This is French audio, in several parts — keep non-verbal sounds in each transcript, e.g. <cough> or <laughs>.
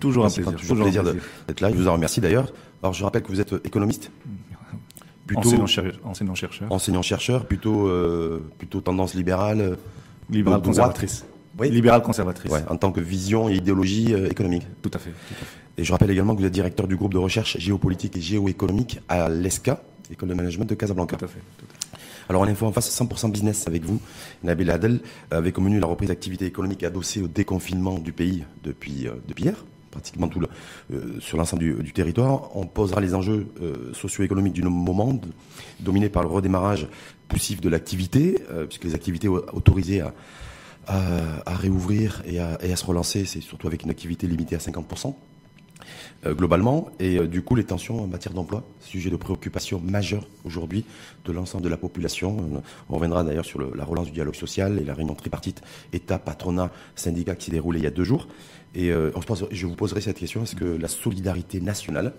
Toujours un plaisir. Toujours, plaisir d'être là. Je vous en remercie d'ailleurs. Alors je rappelle que vous êtes économiste. <laughs> Plutôt enseignant chercheur. Enseignant chercheur, plutôt euh, plutôt tendance libérale. Libérale conservatrice. Oui. Libérale conservatrice. Ouais, en tant que vision et idéologie euh, économique. Tout à, fait, Et je rappelle également que vous êtes directeur du groupe de recherche géopolitique et géoéconomique à l'ESCA, École de Management de Casablanca. Tout à fait. Alors on est en face 100% business avec vous. Nabil Adel, avec au menu la reprise d'activité économique adossée au déconfinement du pays depuis, euh, hier pratiquement tout le, euh, sur l'ensemble du, territoire. On posera les enjeux euh, socio-économiques du moment, dominés par le redémarrage poussif de l'activité, puisque les activités autorisées à, à, réouvrir et à, et à se relancer, c'est surtout avec une activité limitée à 50%. Euh, globalement. Et euh, du coup, les tensions en matière d'emploi, sujet de préoccupation majeure aujourd'hui de l'ensemble de la population. Euh, on reviendra d'ailleurs sur la relance du dialogue social et la réunion tripartite État, patronat, syndicat qui s'est déroulée il y a deux jours. Et je vous poserai cette question est-ce que la solidarité nationale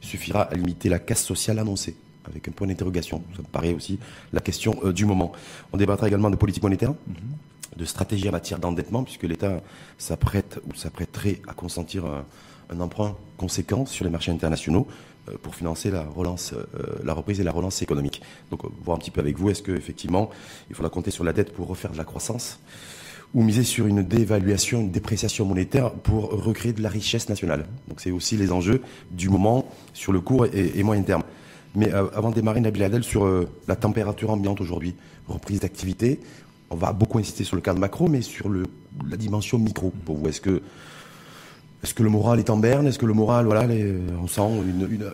suffira à limiter la casse sociale annoncée? Avec un point d'interrogation. Ça me paraît aussi la question du moment. On débattra également de politique monétaire, mm-hmm. de stratégie en matière d'endettement, puisque l'État s'apprête ou s'apprêterait à consentir un, un emprunt conséquent sur les marchés internationaux euh, pour financer la relance, euh, la reprise et la relance économique. Donc, euh, voir un petit peu avec vous, est-ce qu'effectivement, il faudra compter sur la dette pour refaire de la croissance ou miser sur une dévaluation, une dépréciation monétaire pour recréer de la richesse nationale? Donc, c'est aussi les enjeux du moment sur le court et, moyen terme. Mais avant de démarrer, Nabil Adel, sur la température ambiante aujourd'hui, reprise d'activité, on va beaucoup insister sur le cadre macro, mais sur le, la dimension micro. Pour vous, est-ce que est-ce que le moral est en berne? Est-ce que le moral, voilà, on sent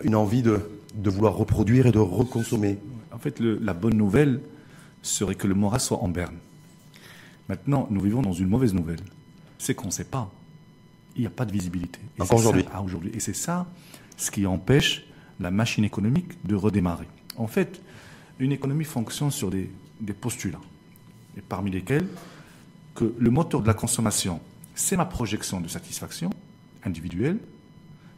une, envie de, vouloir reproduire et de reconsommer? En fait, la bonne nouvelle serait que le moral soit en berne. Maintenant, nous vivons dans une mauvaise nouvelle. C'est qu'on ne sait pas. Il n'y a pas de visibilité. Encore aujourd'hui. Ah, aujourd'hui. Et c'est ça ce qui empêche la machine économique de redémarrer. En fait, une économie fonctionne sur des, des postulats, et parmi lesquels que le moteur de la consommation, c'est ma projection de satisfaction, individuel.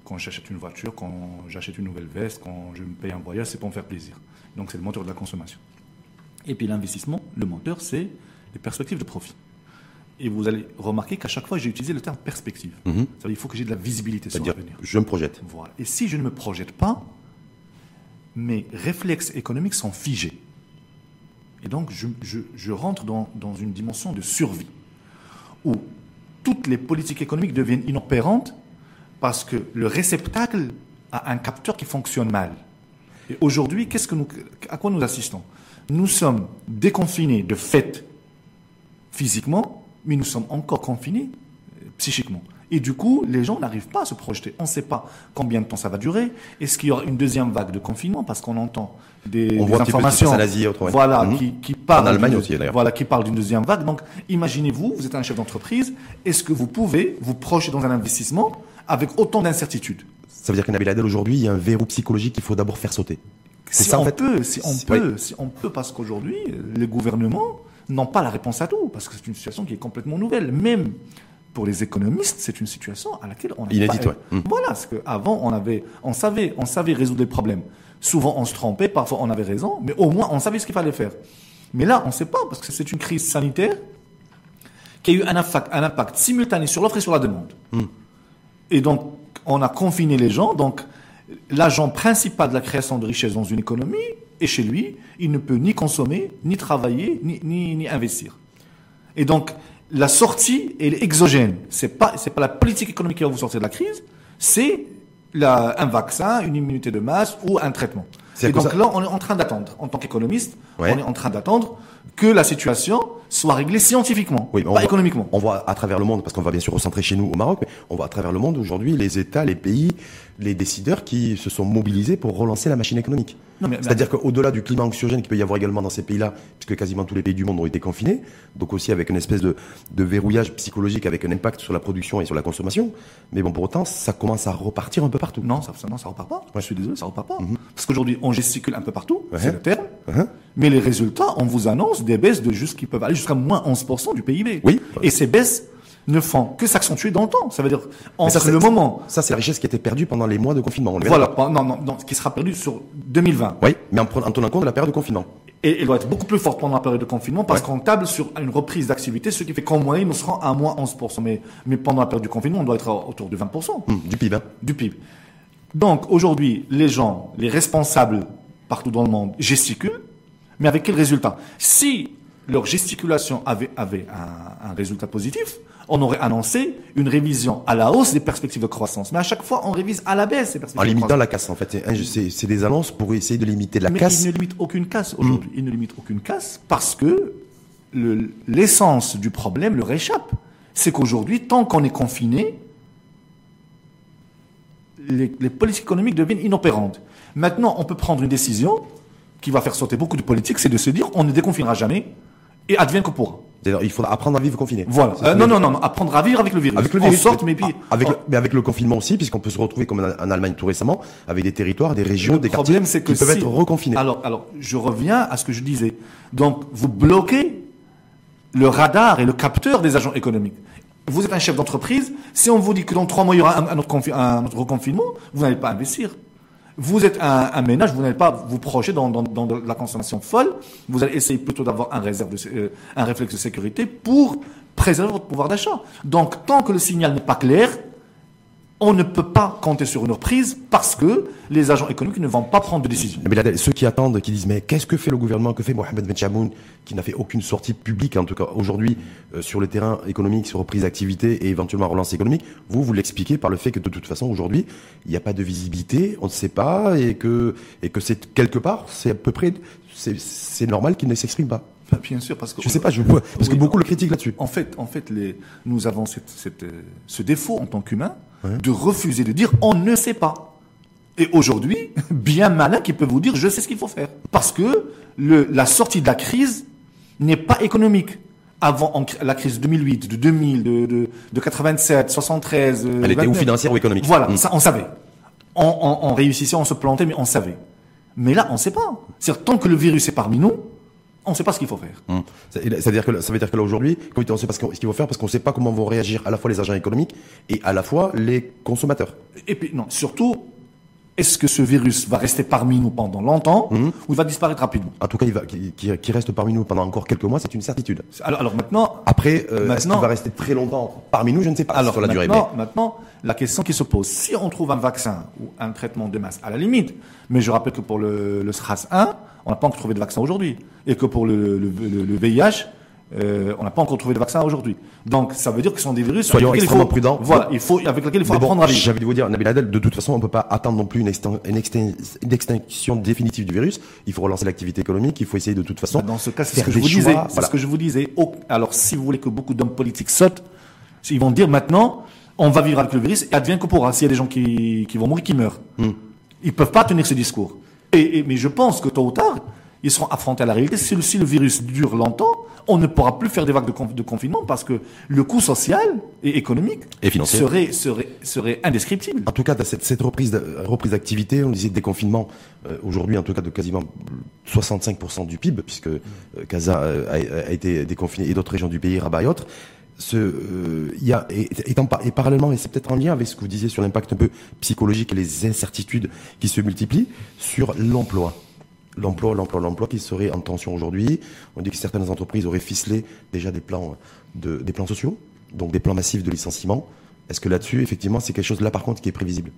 Quand j'achète une voiture, quand j'achète une nouvelle veste, quand je me paye un voyage, c'est pour me faire plaisir. Donc c'est le moteur de la consommation. Et puis l'investissement, le moteur, c'est les perspectives de profit. Et vous allez remarquer qu'à chaque fois, j'ai utilisé le terme perspective. Mhm. il faut que j'ai de la visibilité sur l'avenir. Je me projette. Voilà. Et si je ne me projette pas, mes réflexes économiques sont figés. Et donc, je, je rentre dans, dans, une dimension de survie, où toutes les politiques économiques deviennent inopérantes parce que le réceptacle a un capteur qui fonctionne mal. Et aujourd'hui, qu'est-ce que nous, à quoi nous assistons? Nous sommes déconfinés de fait physiquement, mais nous sommes encore confinés euh, psychiquement. Et du coup, les gens n'arrivent pas à se projeter. On ne sait pas combien de temps ça va durer. Est-ce qu'il y aura une deuxième vague de confinement? Parce qu'on entend des, informations, voilà, mhm. qui, qui parlent en Allemagne aussi Voilà, qui parlent d'une deuxième vague. Donc, imaginez-vous, vous êtes un chef d'entreprise. Est-ce que vous pouvez vous projeter dans un investissement avec autant d'incertitudes? Ça veut dire qu'un Adel aujourd'hui, il y a un verrou psychologique qu'il faut d'abord faire sauter. Si ça, on peut, si on peut, si on peut, parce qu'aujourd'hui, les gouvernements n'ont pas la réponse à tout, parce que c'est une situation qui est complètement nouvelle. Même pour les économistes, c'est une situation à laquelle on inédite. Pas... Hum. Voilà, parce qu'avant on avait, on savait, on savait résoudre les problèmes. Souvent on se trompait, parfois on avait raison, mais au moins on savait ce qu'il fallait faire. Mais là, on ne sait pas parce que c'est une crise sanitaire qui a eu un impact, simultané sur l'offre et sur la demande. Hum. Et donc on a confiné les gens. Donc l'agent principal de la création de richesse dans une économie est chez lui. Il ne peut ni consommer, ni travailler, ni, ni, ni investir. Et donc la sortie est exogène. C'est pas, c'est pas la politique économique qui va vous sortir de la crise, c'est un vaccin, une immunité de masse ou un traitement. Et donc là, on est en train d'attendre, en tant qu'économiste, on est en train d'attendre que la situation soit réglée scientifiquement, pas économiquement. On voit à travers le monde, parce qu'on va bien sûr recentrer chez nous au Maroc, mais on voit à travers le monde aujourd'hui les États, les pays, les décideurs qui se sont mobilisés pour relancer la machine économique. C'est-à-dire qu'au-delà du climat anxiogène qu'il peut y avoir également dans ces pays-là, puisque quasiment tous les pays du monde ont été confinés, donc aussi avec une espèce de, de verrouillage psychologique avec un impact sur la production et sur la consommation, mais bon, pour autant, ça commence à repartir un peu partout. Non, ça, non, ça repart pas. Je suis désolé, ça repart pas. Mhm. Parce qu'aujourd'hui, on gesticule un peu partout, c'est le terme, uh-huh. mais les résultats, on vous annonce des baisses de juste qui peuvent aller jusqu'à moins 11% du PIB. Oui. Et ces baisses ne font que s'accentuer dans le temps. Ça veut dire entre ça, le moment. Ça, c'est la richesse qui a été perdue pendant les mois de confinement. voilà, non, non, non, qui sera perdue sur 2020. Oui, mais en, en tenant compte de la période de confinement. Et elle doit être beaucoup plus forte pendant la période de confinement parce Ouais. qu'on table sur une reprise d'activité, ce qui fait qu'en moyenne, nous serons à moins 11%. Mais, mais pendant la période du confinement, on doit être à- autour de 20% Hum, du PIB. hein. du PIB. Donc aujourd'hui, les gens, les responsables partout dans le monde gesticulent, mais avec quel résultat? Si leur gesticulation avait, avait un, un résultat positif, on aurait annoncé une révision à la hausse des perspectives de croissance. Mais à chaque fois, on révise à la baisse ces En perspectives de limitant croissance. la casse, en fait. C'est- des annonces pour essayer de limiter la Mais casse. il ne limite aucune casse aujourd'hui. Il ne limite aucune casse parce que le- l'essence du problème leur échappe. C'est qu'aujourd'hui, tant qu'on est confiné, les, les politiques économiques deviennent inopérantes. Maintenant, on peut prendre une décision qui va faire sauter beaucoup de politiques, c'est de se dire on ne déconfinera jamais et advienne que pourra. C'est-à-dire, Il faudra apprendre à vivre confiné. Voilà. Euh, non, non, non, non, apprendre à vivre avec le virus. Avec le En virus. sorte, mais puis, Ah, avec, le, mais avec le confinement aussi, puisqu'on peut se retrouver comme en, Allemagne tout récemment, avec des territoires, des régions, Le des problème, quartiers que qui peuvent si- être reconfinés. Alors, alors, je reviens à ce que je disais. Donc, vous bloquez le radar et le capteur des agents économiques. Vous êtes un chef d'entreprise. Si on vous dit que dans trois mois, il y aura un, un autre, confi- un autre reconfinement, vous n'allez pas investir. Vous êtes un, ménage, vous n'allez pas vous projeter dans, la consommation folle. Vous allez essayer plutôt d'avoir un, réserve de, euh, un réflexe de sécurité pour préserver votre pouvoir d'achat. Donc, tant que le signal n'est pas clair, on ne peut pas compter sur une reprise parce que les agents économiques ne vont pas prendre de décision. Mais là, ceux qui attendent, qui disent mais qu'est-ce que fait le gouvernement, que fait Mohamed Ben Chamoun, qui n'a fait aucune sortie publique, en tout cas aujourd'hui, euh, sur le terrain économique, sur reprise d'activité et éventuellement relance économique, vous, vous l'expliquez par le fait que de toute façon aujourd'hui, il n'y a pas de visibilité, on ne sait pas, et que, et que c'est quelque part, c'est à peu près, c'est, c'est normal qu'il ne s'exprime pas. Bien sûr, parce que Je sais pas, je parce que beaucoup le critiquent là-dessus. En fait, en fait, les, nous avons cette, cette, euh, ce défaut en tant qu'humains de refuser de dire on ne sait pas. Et aujourd'hui, <laughs> bien malin qui peut vous dire je sais ce qu'il faut faire. Parce que le, la sortie de la crise n'est pas économique. Avant en la crise de 2008, de 2000, de, de, de 87, 73, euh, Elle était ou 29. financière ou économique? Voilà, Mm. ça on savait. On, on, on réussissait, on se plantait, mais on savait. Mais là, on ne sait pas. C'est-à-dire, tant que le virus est parmi nous, on ne sait pas ce qu'il faut faire. Hum. C'est- C'est-à-dire que ça veut dire que là aujourd'hui, on sait pas ce qu'il faut faire parce qu'on ne sait pas comment vont réagir à la fois les agents économiques et à la fois les consommateurs. Et puis, non, surtout, est-ce que ce virus va rester parmi nous pendant longtemps Mhm. ou il va disparaître rapidement? En tout cas, il va, qui, qui- qui reste parmi nous pendant encore quelques mois, c'est une certitude. alors, alors maintenant, Après, euh, Maintenant- qu'il va rester très longtemps parmi nous? Je ne sais pas alors sur la durée. maintenant, maintenant, la question qui se pose, si on trouve un vaccin ou un traitement de masse, à la limite, mais je rappelle que pour le, le SRAS 1, on n'a pas encore trouvé de vaccin aujourd'hui, et que pour le, le, le- le VIH, euh, on n'a pas encore trouvé de vaccin aujourd'hui. Donc, ça veut dire que ce sont des virus Soyons extrêmement prudents. Voilà, il faut, avec lesquels il faut bon, apprendre à vivre. j'avais dû vous dire, Nabil Adel, de toute façon, on ne peut pas attendre non plus une, extin- une extin- une extinction définitive du virus. Il faut relancer l'activité économique. Il faut essayer de toute façon. Dans ce cas, c'est ce que je vous choix, disais. Voilà. ce que je vous disais. Alors, si vous voulez que beaucoup d'hommes politiques sautent, ils vont dire maintenant, on va vivre avec le virus et advienne que pourra. S'il y a des gens qui, qui vont mourir, qui meurent. Hmm. Ils peuvent pas tenir ce discours. Et, et- mais je pense que tôt ou tard, ils seront affrontés à la réalité. Si le, si le virus dure longtemps, on ne pourra plus faire des vagues de, conf- de confinement parce que le coût social et économique Et financier. serait, serait, serait indescriptible. En tout cas, cette, cette reprise d'activité, on disait déconfinement, euh, aujourd'hui en tout cas de quasiment 65% du PIB, puisque euh, Casa euh, a, a été déconfiné et d'autres régions du pays, Rabat et autres. Ce, euh, il y a, et parallèlement, et c'est peut-être en lien avec ce que vous disiez sur l'impact un peu psychologique et les incertitudes qui se multiplient, sur l'emploi. L'emploi, l'emploi, l'emploi qui serait en tension aujourd'hui. On dit que certaines entreprises auraient ficelé déjà des plans, de, des plans sociaux, donc des plans massifs de licenciement. Est-ce que là-dessus, effectivement, c'est quelque chose là par contre qui est prévisible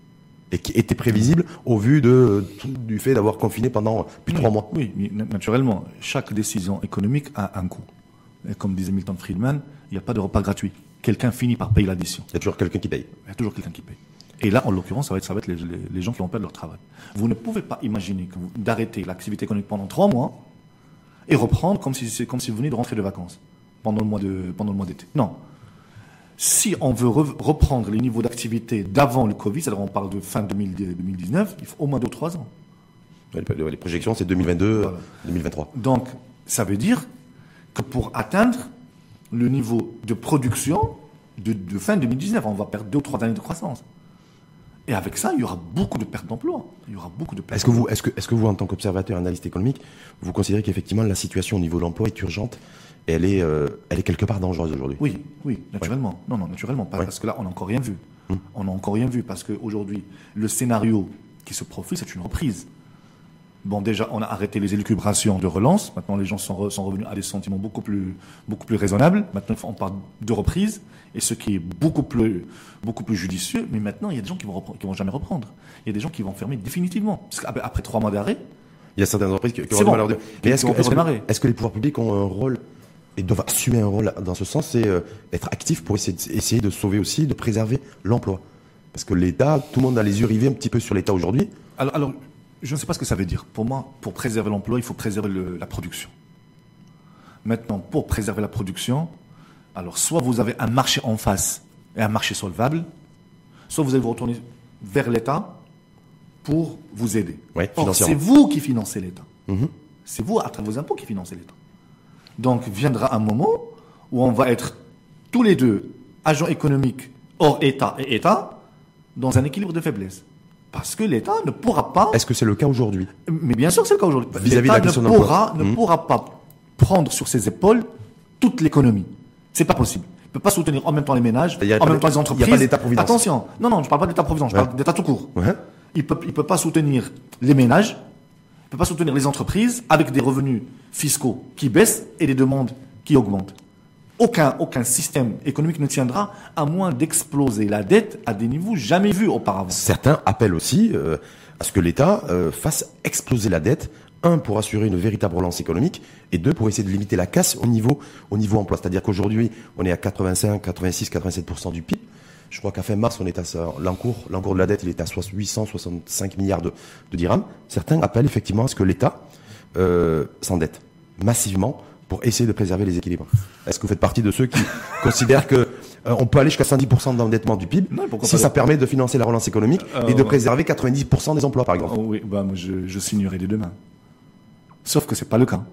et qui était prévisible au vu de, du fait d'avoir confiné pendant plus de trois mois? Oui, naturellement, chaque décision économique a un coût. Et comme disait Milton Friedman, il n'y a pas de repas gratuit. Quelqu'un finit par payer l'addition. Il y a toujours quelqu'un qui paye. Il y a toujours quelqu'un qui paye. Et là, en l'occurrence, ça va être, ça va être les, les- les gens qui vont perdre leur travail. Vous ne pouvez pas imaginer d'arrêter l'activité économique pendant trois mois et reprendre comme si, c'est comme si vous veniez de rentrer de vacances pendant le mois de, pendant le mois d'été. Non. Si on veut re- reprendre les niveaux d'activité d'avant le Covid, c'est-à-dire on parle de fin 2000 2019, il faut au moins deux ou trois ans. Les, les projections, c'est 2022, Voilà. 2023. Donc, ça veut dire que pour atteindre le niveau de production de, de fin 2019, on va perdre deux ou trois années de croissance. Et avec ça, il y aura beaucoup de pertes d'emplois. Il y aura beaucoup de. Est-ce que vous, est-ce que, est-ce que vous, en tant qu'observateur, analyste économique, vous considérez qu'effectivement la situation au niveau de l'emploi est urgente et elle est, euh, elle est quelque part dangereuse aujourd'hui? Oui, oui, naturellement. Non, non, naturellement pas. Ouais. Parce que là, on n'a encore rien vu. On n'a encore rien vu parce qu'aujourd'hui, le scénario qui se profile, c'est une reprise. Bon, déjà, on a arrêté les élucubrations de relance. Maintenant, les gens sont, sont revenus à des sentiments beaucoup plus, beaucoup plus raisonnables. Maintenant, on parle de reprise, et ce qui est beaucoup plus, beaucoup plus judicieux. Mais maintenant, il y a des gens qui vont, qui vont jamais reprendre. Il y a des gens qui vont fermer définitivement. Parce qu'après trois mois d'arrêt, il y a certaines entreprises qui, qui bon. Mais est-ce que, est que, les pouvoirs publics ont un rôle et doivent assumer un rôle dans ce sens, c'est euh, être actifs pour essayer de, essayer de sauver aussi, de préserver l'emploi? Parce que l'État, tout le monde a les yeux rivés un petit peu sur l'État aujourd'hui. Alors, alors je ne sais pas ce que ça veut dire. Pour moi, pour préserver l'emploi, il faut préserver la production. Maintenant, pour préserver la production, alors soit vous avez un marché en face et un marché solvable, soit vous allez vous retourner vers l'État pour vous aider. c'est vous qui financez l'État. Mhm. C'est vous, à travers vos impôts, qui financez l'État. Donc viendra un moment où on va être tous les deux agents économiques hors État et État dans un équilibre de faiblesse. Parce que l'État ne pourra pas. Est-ce que c'est le cas aujourd'hui Mais bien sûr, c'est le cas aujourd'hui. L'État ne pourra, ne hmm. pourra pas prendre sur ses épaules toute l'économie. C'est pas possible. Il ne peut pas soutenir en même temps les ménages, en même temps les entreprises. Il n'y a pas d'État-providence. Attention. Non, non, je ne parle pas d'État-providence, je parle d'État tout court. Il peut, il peut pas soutenir les ménages, il peut pas soutenir les entreprises avec des revenus fiscaux qui baissent et des demandes qui augmentent. Aucun, aucun système économique ne tiendra à moins d'exploser la dette à des niveaux jamais vus auparavant. Certains appellent aussi euh, à ce que l'État euh, fasse exploser la dette, un pour assurer une véritable relance économique et deux pour essayer de limiter la casse au niveau au niveau emploi. C'est-à-dire qu'aujourd'hui on est à 85, 86, 87 du PIB. Je crois qu'à fin mars on est à l'encours l'encours de la dette il est à 865 milliards de, de dirhams. Certains appellent effectivement à ce que l'État euh, s'endette massivement pour essayer de préserver les équilibres. Est-ce que vous faites partie de ceux qui <laughs> considèrent que euh, on peut aller jusqu'à 110% d'endettement du PIB si ça permet de financer la relance économique et de euh, préserver 90% des emplois, par exemple? Oh Oui, bah, moi, je, je signerai les deux mains. Sauf que c'est pas le cas.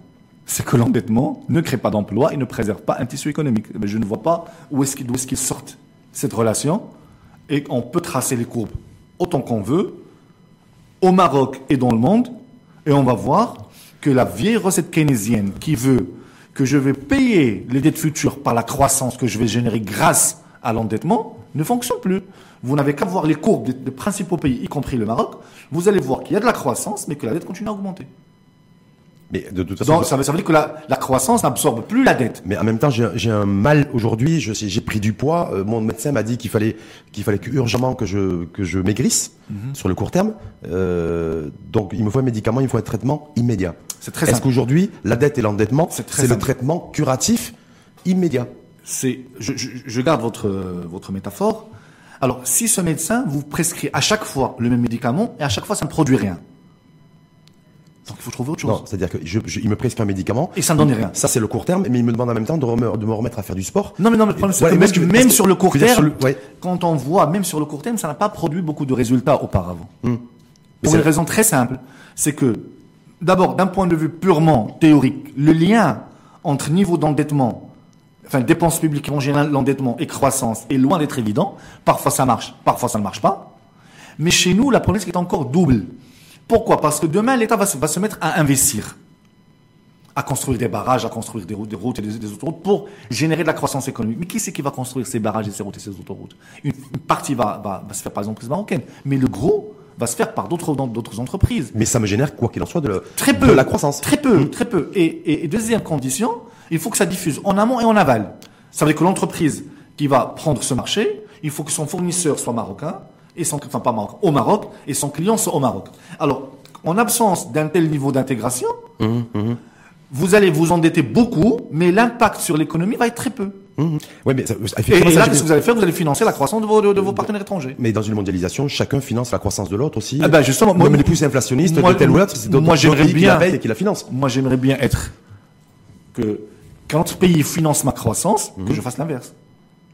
C'est que l'endettement ne crée pas d'emplois et ne préserve pas un tissu économique. Mais je ne vois pas où est-ce qu'il est sortent cette relation et on peut tracer les courbes autant qu'on veut au Maroc et dans le monde et on va voir que la vieille recette keynésienne qui veut que je vais payer les dettes futures par la croissance que je vais générer grâce à l'endettement ne fonctionne plus. Vous n'avez qu'à voir les courbes des, principaux pays, y compris le Maroc. Vous allez voir qu'il y a de la croissance, mais que la dette continue à augmenter. Mais de toute façon, Donc, ça, veut, dire que la, croissance n'absorbe plus la dette. Mais en même temps, j'ai un mal aujourd'hui. J'ai pris du poids. Euh, mon médecin m'a dit qu'il fallait qu'il fallait urgemment que je que je maigrisse mhm. sur le court terme. Euh, donc, il me faut un médicament, il me faut un traitement immédiat. C'est très Est-ce qu'aujourd'hui, la dette et l'endettement, c'est le traitement curatif immédiat? C'est, je, je, je, garde votre votre métaphore. Alors, si ce médecin vous prescrit à chaque fois le même médicament et à chaque fois ça ne produit rien, donc il faut trouver autre chose. Non, c'est-à-dire que je, il me prescrit un médicament. Et ça ne donne rien. Ça, c'est le court terme, mais il me demande en même temps de, de me remettre à faire du sport. Non, mais non, mais le problème, c'est que même, sur le court terme, quand on voit, même sur le court terme, ça n'a pas produit beaucoup de résultats auparavant. Hum. Pour une raison très simple. C'est que D'abord, d'un point de vue purement théorique, le lien entre niveau d'endettement, enfin dépenses publiques en général, l'endettement et croissance est loin d'être évident. Parfois ça marche, parfois ça ne marche pas. Mais chez nous, la problématique est encore double. Pourquoi? Parce que demain, l'État va, se, mettre à investir, à construire des barrages, à construire des routes, des routes et des, autoroutes pour générer de la croissance économique. Mais qui c'est qui va construire ces barrages et ces routes et ces autoroutes? Une, partie va, va, va, se faire par exemple marocaine, mais le gros va se faire par d'autres d'autres entreprises. Mais ça me génère quoi qu'il en soit de, très peu, de la croissance. Très peu, mmh. très peu. Et, et, deuxième condition, il faut que ça diffuse en amont et en aval. Ça veut dire que l'entreprise qui va prendre ce marché, il faut que son fournisseur soit marocain et son enfin pas marocain, au Maroc et son client soit au Maroc. Alors, en absence d'un tel niveau d'intégration, mmh, mmh. vous allez vous endetter beaucoup, mais l'impact sur l'économie va être très peu. Mmh. Ouais, mais et, là, qu'est-ce que vous allez faire? Vous allez financer la croissance de vos, de, vos partenaires étrangers. Mais dans une mondialisation, chacun finance la croissance de l'autre aussi. Ah ben justement, moi, les plus inflationnistes moi, de tel ou l'autre, c'est moi j'aimerais bien qui la qui la finance. Moi, j'aimerais bien être que quand pays finance ma croissance, que je fasse l'inverse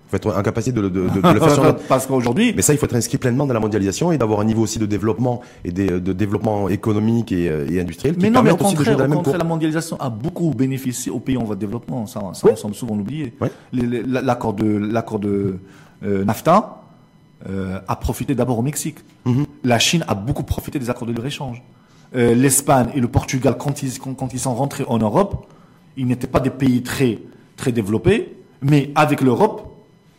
faut être incapacité de, de, de, de le <laughs> faire Parce qu'aujourd'hui. Mais ça, il faut être inscrit pleinement dans la mondialisation et d'avoir un niveau aussi de développement et de développement économique et, euh, et industriel. Mais non, mais au contraire, au contraire la mondialisation a beaucoup bénéficié aux pays en voie de développement. Ça, ça on semble souvent l'oublier. L'accord de l'accord de euh, NAFTA euh, a profité d'abord au Mexique. Mm-hmm. La Chine a beaucoup profité des accords de libre-échange. Euh, L'Espagne et le Portugal, quand ils, quand ils sont rentrés en Europe, ils n'étaient pas des pays très très développés, mais avec l'Europe,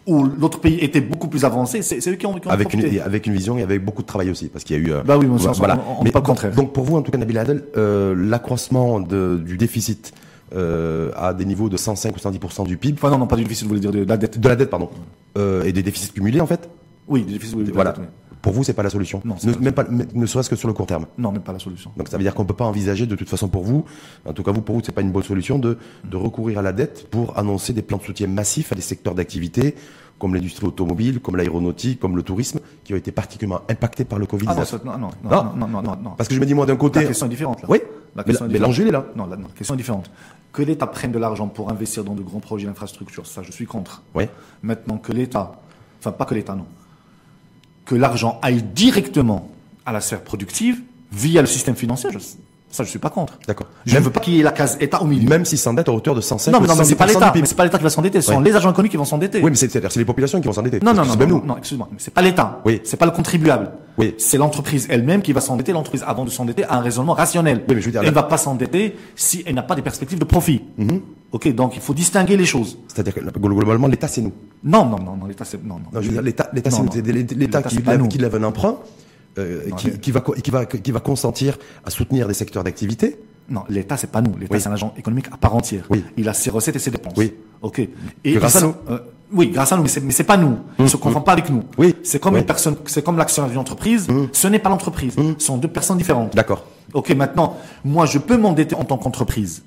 où l'autre pays était beaucoup plus avancé, c'est eux qui ont, qui ont avec une, avec une vision et avec beaucoup de travail aussi, parce qu'il y a eu. euh, Bah oui, voilà. on- on- on Mais pas donc- contraire. Donc pour vous, en tout cas, Nabil Adel, euh, l'accroissement du déficit euh, à des niveaux de 105 ou 110% du PIB, Enfin non, non, pas du déficit, vous voulez dire de la dette. de la dette, pardon, euh, et des déficits cumulés, en fait. Oui, du déficit, oui, de la Voilà. dette, oui. Pour vous, c'est pas la solution. Non, ne, pas même pas, ne serait-ce que sur le court terme. Non, même pas la solution. Donc ça veut dire qu'on peut pas envisager de toute façon pour vous, en tout cas vous pour vous c'est pas une bonne solution de, de recourir à la dette pour annoncer des plans de soutien massifs à des secteurs d'activité comme l'industrie automobile, comme l'aéronautique, comme le tourisme, qui ont été particulièrement impactés par le Covid-19. Ah non, ça- non, non, non, Non. non, non. Parce que je me dis moi d'un côté, La question est différente là. oui, La mais, question est mais différente. l'enjeu est là. Non, la, non, la question est différente. Que l'État prenne de l'argent pour investir dans de grands projets d'infrastructure, ça je suis contre. Oui. Maintenant que l'État, enfin pas que l'État, non, que l'argent aille directement à la sphère productive via le système financier, je- ça je suis pas contre. D'accord. Je ne veux pas qu'il y ait la case État au milieu. Même si s'endette à hauteur de 105 Non, mais non, mais c'est pas 110% l'État. c'est pas l'État qui va s'endetter. Ce sont Ouais. les agents économiques qui vont s'endetter. Oui, mais c'est c'est-à-dire c'est les populations qui vont s'endetter. Non, non, non, même non, nous. non, excuse-moi, mais c'est pas l'État. Oui. C'est pas le contribuable. Oui. C'est l'entreprise elle-même qui va s'endetter. L'entreprise, avant de s'endetter, a un raisonnement rationnel. Oui, mais je veux dire, elle ne va pas s'endetter si elle n'a pas des perspectives de profit. Mhm. Ok, donc il faut distinguer les choses. C'est-à-dire que globalement l'État c'est nous. Non, non, non, non, l'État, c'est, non, non. Non, je veux dire, l'État, l'État, c'est l'État qui, qui lève un emprunt, euh, Non, qui, qui va, qui va, qui va consentir à soutenir des secteurs d'activité. Non, l'État, c'est pas nous. L'État, Oui. c'est un agent économique à part entière. Oui. Il a ses recettes et ses dépenses. Oui. Ok. Et grâce à nous. euh, oui, grâce à nous, mais c'est, pas nous. Ne se confond pas avec nous. Oui. C'est comme Oui. une personne, c'est comme l'actionnaire d'une entreprise. Ce n'est pas l'entreprise. Ce sont deux personnes différentes. D'accord. Ok, maintenant, moi, je peux m'endetter en tant qu'entreprise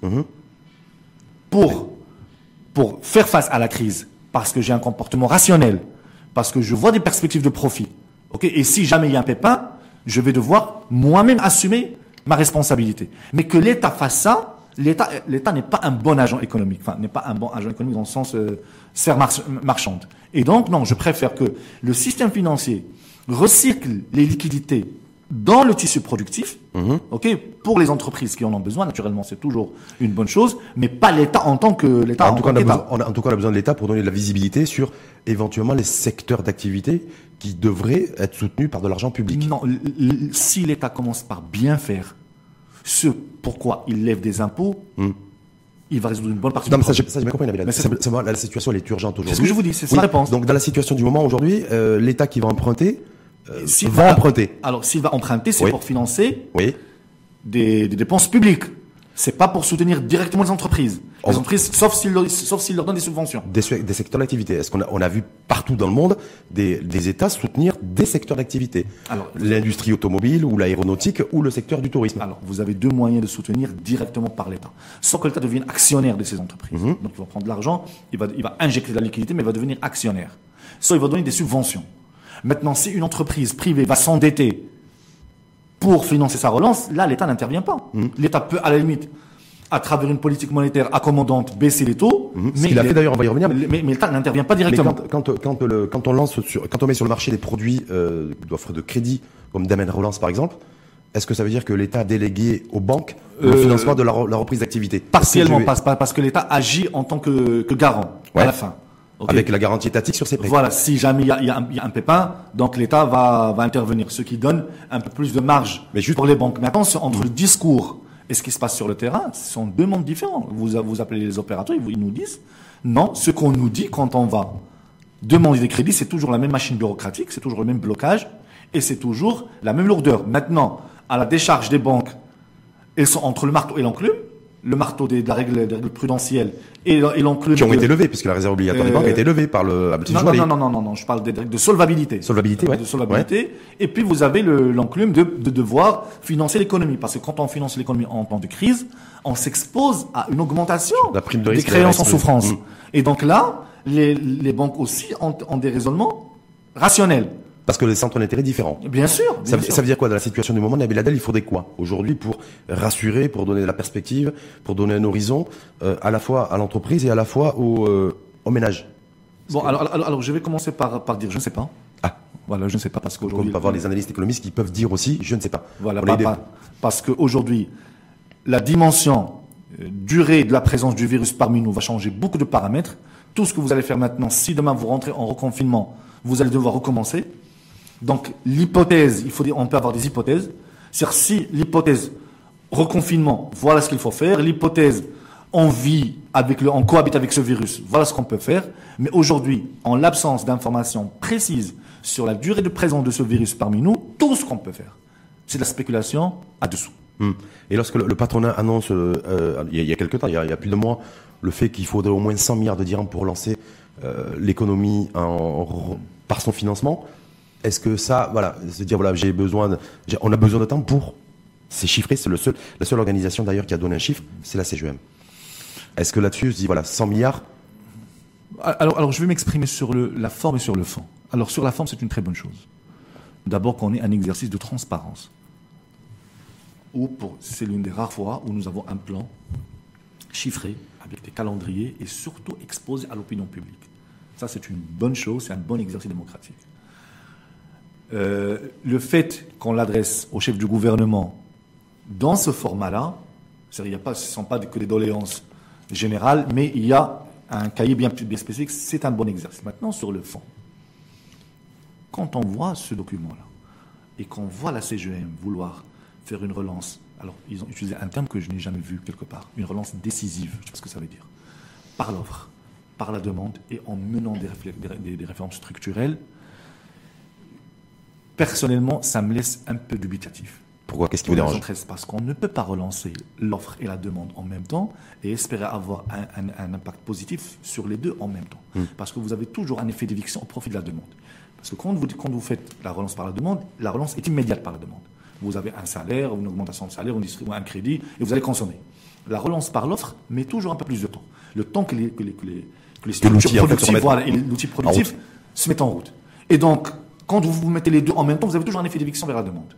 pour, faire face à la crise, parce que j'ai un comportement rationnel, parce que je vois des perspectives de profit. Et si jamais il y a un pépin, je vais devoir moi-même assumer ma responsabilité. Mais que l'État fasse ça, l'État, l'État n'est pas un bon agent économique, enfin, n'est pas un bon agent économique dans le sens euh, sphère mar- marchande. Et donc, non, je préfère que le système financier recycle les liquidités dans le tissu productif, ok, pour les entreprises qui en ont besoin, naturellement, c'est toujours une bonne chose, mais pas l'État en tant que l'État En tout, cas, on a besoin, on a- en tout cas, on a besoin de l'État pour donner de la visibilité sur éventuellement les secteurs d'activité qui devraient être soutenus par de l'argent public. Non, si l'État commence par bien faire ce pourquoi il lève des impôts, il va résoudre une bonne partie Hmm. Non, mais ça, j'ai bien compris. Mais c'est- C'est- c'est- La situation, elle est urgente aujourd'hui. ce que je vous dis, c'est sa réponse. Donc, dans la situation du moment aujourd'hui, euh, l'État qui va emprunter euh, S'il va emprunter. Alors, s'il va emprunter, c'est Oui. pour financer Oui. des, des dépenses publiques. C'est pas pour soutenir directement les entreprises. Les entreprises, sauf s'ils leur, sauf s'ils leur donnent des subventions. Des, se- des secteurs d'activité. Est-ce qu'on a, on a vu partout dans le monde des, des États soutenir des secteurs d'activité? L'industrie automobile ou l'aéronautique ou le secteur du tourisme? Alors, vous avez deux moyens de soutenir directement par l'État. Sans que l'État devienne actionnaire de ces entreprises. Mhm. Donc, il va prendre de l'argent, il va, il va injecter de la liquidité, mais il va devenir actionnaire. Soit il va donner des subventions. Maintenant, si une entreprise privée va s'endetter pour financer sa relance, là, l'État n'intervient pas. Mhm. L'État peut, à la limite, à travers une politique monétaire accommodante, baisser les taux. Ce qu'il a fait d'ailleurs, on va y revenir. Mais, mais l'État n'intervient pas Mais directement. quand, quand, quand, le- quand on lance sur, quand on met sur le marché des produits euh, d'offres de crédit, comme Damien Relance par exemple, est-ce que ça veut dire que l'État a délégué aux banques le Euh, financement de la, re- la reprise d'activité? Partiellement, Parce que parce, parce que l'État agit en tant que, que garant Ouais. à la fin. Avec la garantie étatique sur ces prêts. Voilà, si jamais il y a, y un, il y a un pépin, donc l'État va, va intervenir, ce qui donne un peu plus de marge Mais juste- pour les banques. Maintenant, c'est entre le discours et ce qui se passe sur le terrain, ce sont deux mondes différents. Vous, vous appelez les opérateurs, ils nous disent, non, ce qu'on nous dit quand on va demander des crédits, c'est toujours la même machine bureaucratique, c'est toujours le même blocage, et c'est toujours la même lourdeur. Maintenant, à la décharge des banques, elles sont entre le marteau et l'enclume, le marteau des, de la règle, des règles prudentielles et, et l'enclume. Qui ont de- été levés, puisque la réserve obligatoire des banques a été levée par le non, non, non, non, non, non, je parle des règles de solvabilité. Solvabilité, ouais. De solvabilité. Et puis vous avez le- l'enclume de, de devoir financer l'économie. Parce que quand on finance l'économie en temps de crise, on s'expose à une augmentation La prime de des créances en souffrance. Et donc là, les, les banques aussi ont, ont des raisonnements rationnels. Parce que les centres d'intérêt différents. Bien sûr. Ça, bien veut- sûr. ça veut dire quoi dans la situation du moment, Nabil Adel Il faudrait quoi aujourd'hui pour rassurer, pour donner de la perspective, pour donner un horizon euh, à la fois à l'entreprise et à la fois au, euh, au ménage? Bon, alors, alors, alors, je vais commencer par, par dire, je ne sais pas. Ah, Voilà, je ne sais pas parce on qu'aujourd'hui. peut avoir les analystes économistes qui peuvent dire aussi, je ne sais pas. Voilà, On pas- des- pas- parce qu'aujourd'hui, la dimension euh, durée de la présence du virus parmi nous va changer beaucoup de paramètres. Tout ce que vous allez faire maintenant, si demain vous rentrez en reconfinement, vous allez devoir recommencer. Donc l'hypothèse, il faut dire, on peut avoir des hypothèses. C'est-à-dire si l'hypothèse reconfinement, voilà ce qu'il faut faire. L'hypothèse on vit avec le, on cohabite avec ce virus. Voilà ce qu'on peut faire. Mais aujourd'hui, en l'absence d'informations précises sur la durée de présence de ce virus parmi nous, tout ce qu'on peut faire, c'est de la spéculation à dessous. Hmm. Et lorsque le, patronat annonce, euh, il, y a, quelques temps, il y a, plus de mois, le fait qu'il faudrait au moins 100 milliards de dirhams pour lancer euh, l'économie par son financement, est-ce que ça, voilà, se dire voilà, j'ai besoin, on a besoin de temps pour, c'est chiffré, c'est la seule organisation d'ailleurs qui a donné un chiffre, c'est la CGM. Est-ce que là-dessus, je dis voilà, 100 milliards? Alors, alors, je vais m'exprimer sur la forme et sur le fond. Alors, sur la forme, c'est une très bonne chose. D'abord, qu'on ait un exercice de transparence. C'est l'une des rares fois où nous avons un plan chiffré, avec des calendriers et surtout exposé à l'opinion publique. Ça, c'est une bonne chose, c'est un bon exercice démocratique. Euh, le fait qu'on l'adresse au chef du gouvernement dans ce format-là, ce ne sont pas que des doléances générales, mais il y a un cahier bien, spécifique, c'est un bon exercice. Maintenant, sur le fond, quand on voit ce document-là et qu'on voit la CGM vouloir faire une relance, alors ils ont utilisé un terme que je n'ai jamais vu quelque part, une relance décisive, je sais pas ce que ça veut dire, par l'offre, par la demande et en menant des réformes structurelles, personnellement, ça me laisse un peu dubitatif. Pourquoi? Qu'est-ce qui vous dérange? Parce qu'on ne peut pas relancer l'offre et la demande en même temps et espérer avoir un, impact positif sur les deux en même temps. Hmm. Parce que vous avez toujours un effet d'éviction au profit de la demande. Parce que quand vous, quand vous faites la relance par la demande, la relance est immédiate par la demande. Vous avez un salaire, une augmentation de salaire, distribue un crédit et vous allez consommer. La relance par l'offre met toujours un peu plus de temps. Le temps que les, que les, que les, que les l'outil productif se mettent en route. Et donc, quand vous, vous mettez les deux en même temps, vous avez toujours un effet d'éviction vers la demande.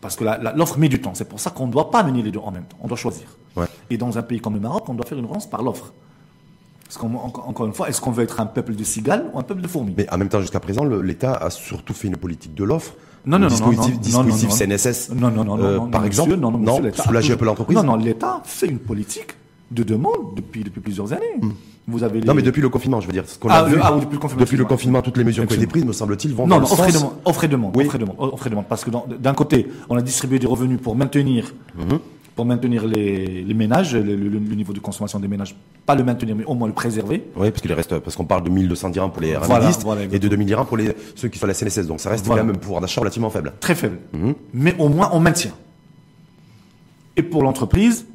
Parce que l'offre met du temps. C'est pour ça qu'on ne doit pas mener les deux en même temps. On doit choisir. Et dans un pays comme le Maroc, on doit faire une relance par l'offre. Encore une fois, est-ce qu'on veut être un peuple de cigales ou un peuple de fourmis? Mais en même temps, jusqu'à présent, l'État a surtout fait une politique de l'offre. Non, non, non, non, dispositif CNSS, non, non, non, euh, par exemple, non, non, soulager un peu l'entreprise. Non, non, l'État fait une politique de demande depuis, depuis plusieurs années. Hmm. Vous avez Non, mais depuis le confinement, je veux dire. Ce qu'on a ah, vu, ah, depuis le confinement. Depuis le confinement, toutes les mesures qui ont été prises, me semble-t-il, vont non, dans non, offre, et demande, offre et demande, offre et demande, offre et demande, parce que d'un côté, on a distribué des revenus pour maintenir, mhm. pour maintenir les, les ménages, le, niveau de consommation des ménages, pas le maintenir, mais au moins le préserver. Oui, parce qu'il reste, parce qu'on parle de 1200 dirhams pour les voilà, et de 2000 dirhams pour les ceux qui sont à la CNSS, donc ça reste quand même un pouvoir d'achat relativement faible. Très faible. Mhm. Mais au moins on maintient. Et pour l'entreprise,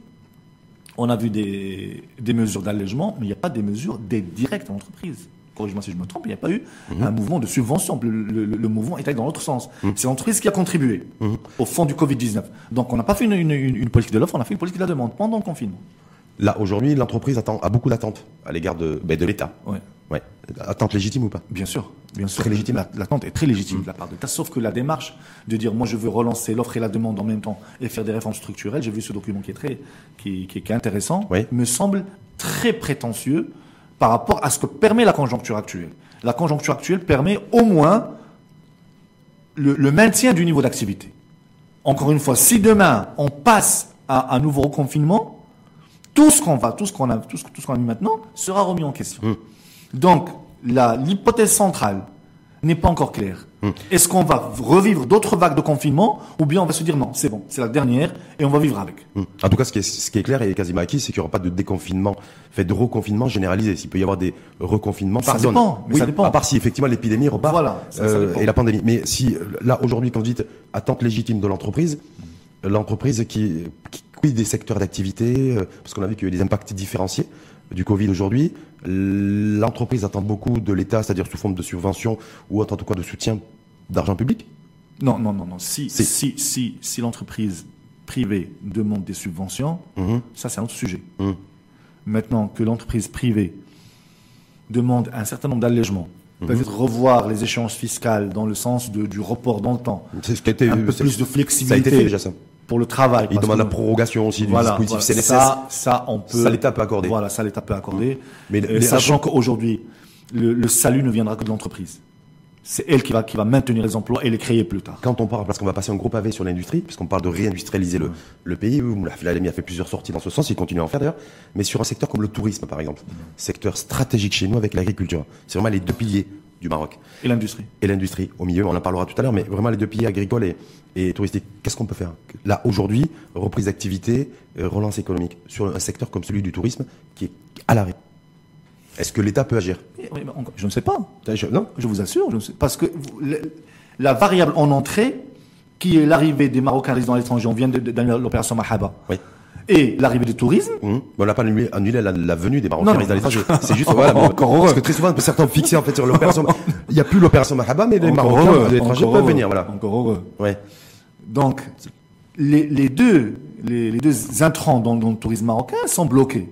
on a vu des, mesures d'allègement, mais il n'y a pas des mesures d'aide directe à l'entreprise. Corrige-moi si je me trompe, il n'y a pas eu mhm. un mouvement de subvention. Le, mouvement est allé dans l'autre sens. Mhm. C'est l'entreprise qui a contribué mhm. au fond du Covid-19. Donc on n'a pas fait une, politique de l'offre, on a fait une politique de la demande pendant le confinement. Là, aujourd'hui, l'entreprise a beaucoup d'attentes à l'égard de, ben, de l'État. Ouais. Ouais. Attente légitime ou pas? Bien sûr, bien sûr. Très légitime. L'attente est très légitime de la part de l'État. Sauf que la démarche de dire, moi, je veux relancer l'offre et la demande en même temps et faire des réformes structurelles, j'ai vu ce document qui est très, qui, qui, est intéressant, me semble très prétentieux par rapport à ce que permet la conjoncture actuelle. La conjoncture actuelle permet au moins le, le maintien du niveau d'activité. Encore une fois, si demain on passe à un nouveau reconfinement, tout ce qu'on va, tout ce qu'on a, tout ce, tout ce qu'on a mis maintenant sera remis en question. Hum. Donc, l'hypothèse centrale n'est pas encore claire. Hmm. Est-ce qu'on va revivre d'autres vagues de confinement ou bien on va se dire non, c'est bon, c'est la dernière et on va vivre avec hmm. En tout cas, ce qui, est, ce qui est clair et quasiment acquis, c'est qu'il n'y aura pas de déconfinement, fait de reconfinement généralisé. S'il peut y avoir des reconfinements ça dépend, mais ça dépend. À part si effectivement l'épidémie repart voilà, euh, et la pandémie. Mais si là aujourd'hui, quand vous dites attente légitime de l'entreprise, l'entreprise qui, qui des secteurs d'activité, euh, parce qu'on a vu qu'il y a eu des impacts différenciés du Covid aujourd'hui. L'entreprise attend beaucoup de l'État, c'est-à-dire sous forme de subvention ou en tout cas de soutien d'argent public Non, non, non, non. Si, si, si, si l'entreprise privée demande des subventions, mhm. ça c'est un autre sujet. Mhm. Maintenant que l'entreprise privée demande un certain nombre d'allègements, mhm. peut-être revoir les échéances fiscales dans le sens de, du report dans le temps, ce qui a été, un peu plus de flexibilité. Ça a été fait déjà ça pour le travail. Il demande la prorogation aussi du dispositif CNSS. Ça, ça, on peut. Ça, l'État peut accorder. Voilà, ça, l'État peut accorder. Mais sachant qu'aujourd'hui, le, salut ne viendra que de l'entreprise. C'est elle qui va, qui va maintenir les emplois et les créer plus tard. Quand on parle, parce qu'on va passer un gros pavé sur l'industrie, puisqu'on parle de réindustrialiser le, le pays, l'AMI a fait plusieurs sorties dans ce sens, il continue à en faire d'ailleurs, mais sur un secteur comme le tourisme par exemple, secteur stratégique chez nous avec l'agriculture. C'est vraiment les deux piliers du Maroc. Et l'industrie. Et l'industrie au milieu, on en parlera tout à l'heure, mais vraiment les deux piliers agricoles et, et touristiques, qu'est-ce qu'on peut faire? Là, aujourd'hui, reprise d'activité, euh, relance économique, sur un secteur comme celui du tourisme qui est à l'arrêt. Est-ce que l'État peut agir? Je ne sais pas. Je, non Je vous assure, je ne sais, parce que la variable en entrée, qui est l'arrivée des Marocains résidant à l'étranger, on vient de, l'opération Mahaba. Oui et l'arrivée du tourisme. Mmh. on n'a pas annulé, la, venue des Marocains résidant à l'étranger. C'est juste voilà, encore heureux. Parce que très souvent, certains ont fixé en fait sur l'opération. <laughs> Il n'y a plus l'opération Mahaba, mais les Marocains de l'étranger peuvent venir. Voilà. Encore heureux. Ouais. Donc, les, les deux, les, les, deux intrants dans, dans, le tourisme marocain sont bloqués.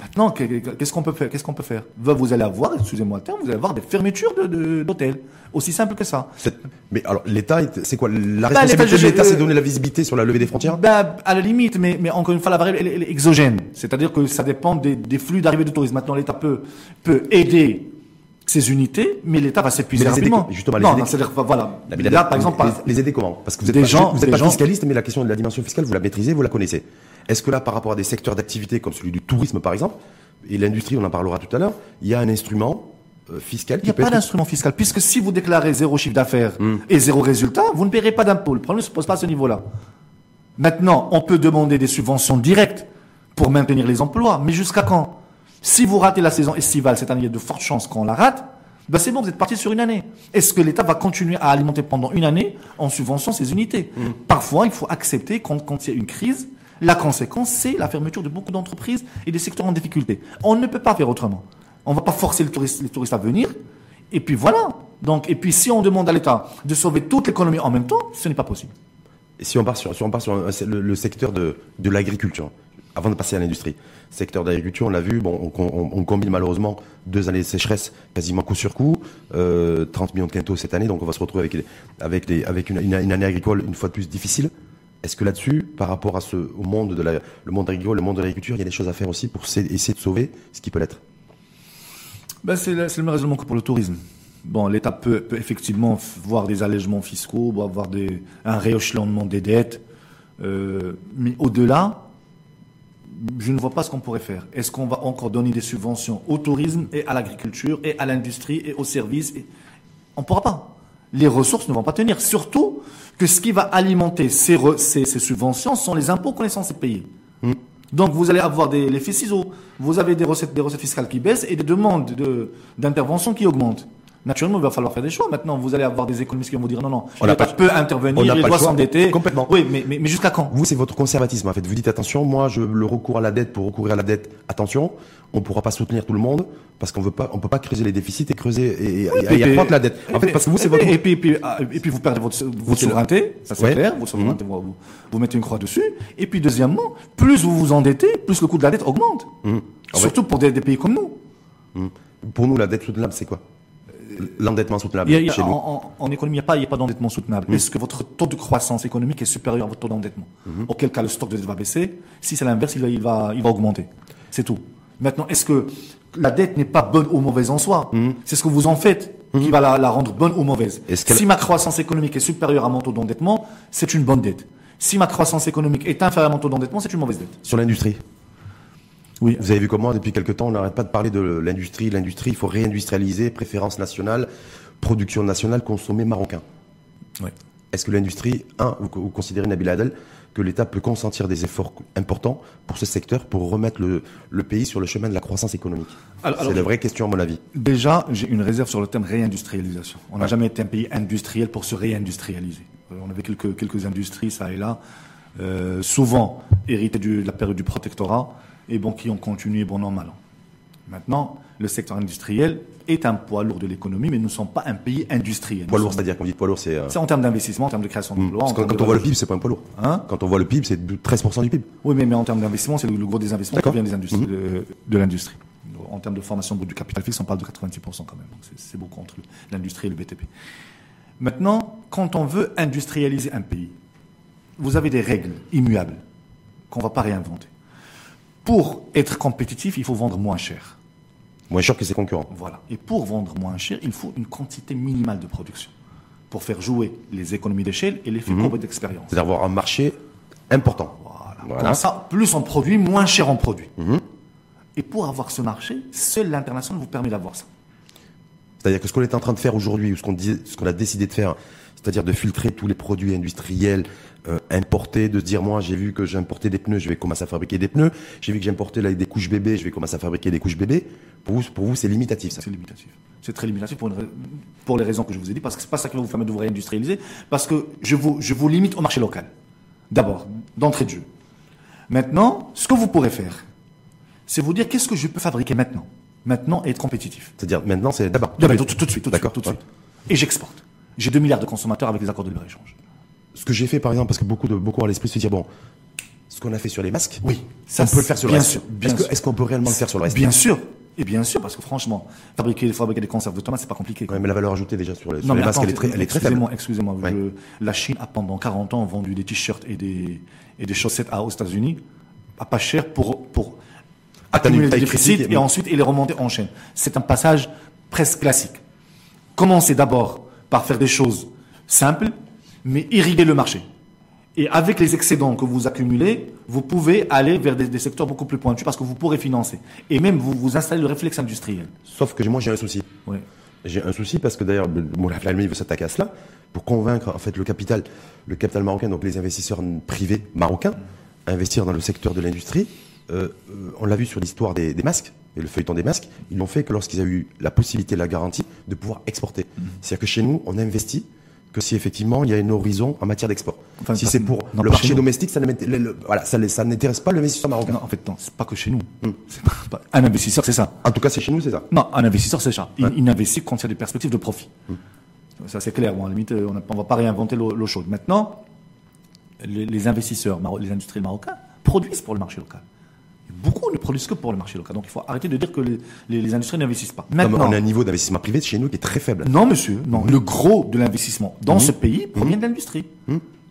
Maintenant, qu'est-ce qu'on peut faire Qu'est-ce qu'on peut faire? Vous allez avoir, excusez-moi le terme, vous allez avoir des fermetures d'hôtels. De, Aussi simple que ça. Mais alors, l'État, c'est quoi La bah, responsabilité de l'État, c'est donner la visibilité sur la levée des frontières? Bah, À la limite, mais, mais encore une fois, la variable elle, est exogène. C'est-à-dire que ça dépend des, des flux d'arrivée de tourisme. Maintenant, l'État peut, peut aider ces unités, mais l'État va s'épuiser rapidement. Justement, les non, aider. c'est-à-dire, voilà. Là, par exemple, les, aider comment Parce que vous êtes des pas, gens, vous êtes pas fiscaliste, mais la question de la dimension fiscale, vous la maîtrisez, vous la connaissez. Est-ce que là, par rapport à des secteurs d'activité comme celui du tourisme, par exemple, et l'industrie, on en parlera tout à l'heure, il y a un instrument euh, fiscal Il n'y a pas d'instrument fiscal, puisque si vous déclarez zéro chiffre d'affaires hmm. et zéro résultat, vous ne paierez pas d'impôt. Le problème ne se pose pas à ce niveau-là. Maintenant, on peut demander des subventions directes pour maintenir les emplois, mais jusqu'à quand? Si vous ratez la saison estivale, cette année, il y a de fortes chances qu'on la rate, ben c'est bon, vous êtes parti sur une année. Est-ce que l'État va continuer à alimenter pendant une année en subvention ces unités? Hmm. Parfois, il faut accepter quand, quand il y a une crise, la conséquence, c'est la fermeture de beaucoup d'entreprises et des secteurs en difficulté. On ne peut pas faire autrement. On ne va pas forcer les touristes, à venir. Et puis voilà. Donc, et puis si on demande à l'État de sauver toute l'économie en même temps, ce n'est pas possible. Et si on part sur, on part sur le, secteur de, l'agriculture, avant de passer à l'industrie, secteur d'agriculture, on l'a vu, bon, on, combine malheureusement deux années de sécheresse quasiment coup sur coup, 30 euh, millions de quintaux cette année, donc on va se retrouver avec, avec, une, année agricole une fois de plus difficile. Est-ce que là-dessus, par rapport à au monde de la, le monde agricole, le monde de l'agriculture, il y a des choses à faire aussi pour essayer de sauver ce qui peut l'être? Ben c'est, le, même raisonnement que pour le tourisme. Bon, l'État peut, effectivement voir des allègements fiscaux, avoir des, un rééchelonnement des dettes, euh, mais au-delà, je ne vois pas ce qu'on pourrait faire. Est-ce qu'on va encore donner des subventions au tourisme et à l'agriculture et à l'industrie et aux services On ne pourra pas. Les ressources ne vont pas tenir. Surtout que ce qui va alimenter ces, ces, subventions sont les impôts qu'on est censé payer. Hmm. Donc vous allez avoir des l'effet ciseaux. Vous avez des recettes, des recettes fiscales qui baissent et des demandes d'intervention qui augmentent. Naturellement, il va falloir faire des choix. Maintenant, vous allez avoir des économistes qui vont vous dire non, non, on l'État peut intervenir, il doit s'endetter. Complètement. Oui, mais, mais, mais jusqu'à quand? Vous, c'est votre conservatisme. En fait, vous dites attention, moi, je le recours à la dette pour recourir à la dette. Attention, on ne pourra pas soutenir tout le monde parce qu'on veut pas, on peut pas creuser les déficits et creuser et, et, accroître la dette. En fait, parce que vous, c'est votre. Et puis, et puis, ah, et puis, vous perdez votre, votre souveraineté, ça c'est clair. Votre souveraineté, mmh. vous, vous, mettez une croix dessus. Et puis, deuxièmement, plus vous vous endettez, plus le coût de la dette augmente. Mmh. Surtout pour des, pays comme nous. Mmh. Pour nous, la dette soutenable, c'est quoi? L'endettement soutenable chez nous en, économie, il n'y a pas, pas d'endettement soutenable. Est-ce que votre taux de croissance économique est supérieur à votre taux d'endettement Auquel cas, le stock de dette va baisser. Si c'est l'inverse, il va, il, va, il va augmenter. C'est tout. Maintenant, est-ce que la dette n'est pas bonne ou mauvaise en soi C'est ce que vous en faites qui va la, rendre bonne ou mauvaise. Si ma croissance économique est supérieure à mon taux d'endettement, c'est une bonne dette. Si ma croissance économique est inférieure à mon taux d'endettement, c'est une mauvaise dette. Sur l'industrie oui. Vous avez vu comment, depuis quelque temps, on n'arrête pas de parler de l'industrie. L'industrie, il faut réindustrialiser, préférence nationale, production nationale, consommer marocain. Oui. Est-ce que l'industrie, un, vous, considérez, Nabil Adel, que l'État peut consentir des efforts importants pour ce secteur, pour remettre le, pays sur le chemin de la croissance économique? C'est la vraie question, à mon avis. Déjà, j'ai une réserve sur le terme réindustrialisation. On n'a jamais été un pays industriel pour se réindustrialiser. Euh, on avait quelques, quelques industries, ça et là, euh, souvent héritées de la période du protectorat et bon, qui ont continué bon an, mal an. Maintenant, le secteur industriel est un poids lourd de l'économie, mais nous ne sommes pas un pays industriel. Poids lourd, c'est-à-dire qu'on dit poids lourd, c'est. Euh, c'est en termes d'investissement, en termes de création mmh. d'emplois. quand, on voit le PIB, c'est pas un poids lourd. Hein quand on voit le PIB, c'est 13% du PIB. Oui, mais, mais en termes d'investissement, c'est le, gros des investissements qui vient des industries, mmh. de, l'industrie. En termes de formation du capital fixe, on parle de 86% quand même. C'est beaucoup entre l'industrie et le BTP. Maintenant, quand on veut industrialiser un pays, vous avez des règles immuables qu'on ne va pas réinventer pour être compétitif, il faut vendre moins cher. Moins cher que ses concurrents. Voilà. Et pour vendre moins cher, il faut une quantité minimale de production pour faire jouer les économies d'échelle et l'effet mmh. d'expérience. C'est avoir un marché important. Voilà. ça, plus on produit, moins cher on produit. Mhm. Et pour avoir ce marché, seul l'international vous permet d'avoir ça. C'est-à-dire que ce qu'on est en train de faire aujourd'hui, ou ce qu'on ce qu'on a décidé de faire, c'est-à-dire de filtrer tous les produits industriels euh, importés, de se dire moi j'ai vu que j'ai importé des pneus, je vais commencer à fabriquer des pneus. J'ai vu que là, des couches bébés, je vais commencer à fabriquer des couches bébés. Pour vous, pour vous, c'est limitatif ça. C'est limitatif. C'est très limitatif pour, une ra- pour les raisons que je vous ai dit, parce que c'est pas ça qui va vous permettre de vous réindustrialiser, parce que je vous, je vous limite au marché local. D'abord, d'entrée de jeu. Maintenant, ce que vous pourrez faire, c'est vous dire qu'est-ce que je peux fabriquer maintenant? Maintenant et être compétitif. C'est-à-dire maintenant, c'est d'abord. Tout, tout, tout de suite, tout de suite, tout de suite. Et j'exporte. J'ai 2 milliards de consommateurs avec les accords de libre-échange. Ce que j'ai fait par exemple, parce que beaucoup de beaucoup à l'esprit se dire bon, ce qu'on a fait sur les masques, Oui, ça on peut le faire sur le bien reste. sûr, bien Est-ce que- sûr. est-ce qu'on peut réellement le faire sur le reste Bien sûr. Et bien sûr, parce que franchement, fabriquer, fabriquer des conserves de tomates, c'est pas compliqué. Ouais, mais la valeur ajoutée déjà sur les, sur Non, les mais masques, attends, elle est très, elle est très faible. excusez-moi. Ouais. la Chine a pendant 40 ans vendu des t-shirts et des, et des chaussettes à, aux États-Unis à pas cher pour, pour taille déficits critique, et ensuite et les remonter en chaîne. C'est un passage presque classique. Commencez d'abord par faire des choses simples, mais irriguer le marché. Et avec les excédents que vous accumulez, vous pouvez aller vers des, des secteurs beaucoup plus pointus parce que vous pourrez financer. Et même vous, vous installez le réflexe industriel. Sauf que moi j'ai un souci. J'ai un souci parce que d'ailleurs, le- bon, l'Allemagne veut s'attaquer à cela pour convaincre en fait le capital, le capital marocain, donc les investisseurs privés marocains, à investir dans le secteur de l'industrie. Euh, euh, on l'a vu sur l'histoire des, des masques et le feuilleton des masques. Ils l'ont fait que lorsqu'ils ont eu la possibilité, la garantie de pouvoir exporter. C'est-à-dire que chez nous, on investit que si effectivement il y a un horizon en matière d'export. Enfin, si c'est pour non, le marché domestique, ça n'intéresse- voilà, ça, ça pas l'investisseur marocain. Non, en fait, non, c'est pas que chez nous. Hmm. Pas- un investisseur, c'est ça. En tout cas, c'est chez nous, c'est ça. Non, un investisseur, c'est ça. Il, Ouais. il n'investit quand il y a des perspectives de profit. Hmm. Ça, c'est clair. Bon, à la limite, euh, on ne va pas réinventer l'eau chaude. Maintenant, les, les investisseurs, les industriels marocains produisent pour le marché local. Beaucoup ne produisent que pour le marché local. Donc, il faut arrêter de dire que les, les, les industriels n'investissent pas. Non, Maintenant, on a un niveau d'investissement privé chez nous qui est très faible. non, monsieur, non. Le gros de l'investissement dans Mhm. ce pays provient de l'industrie.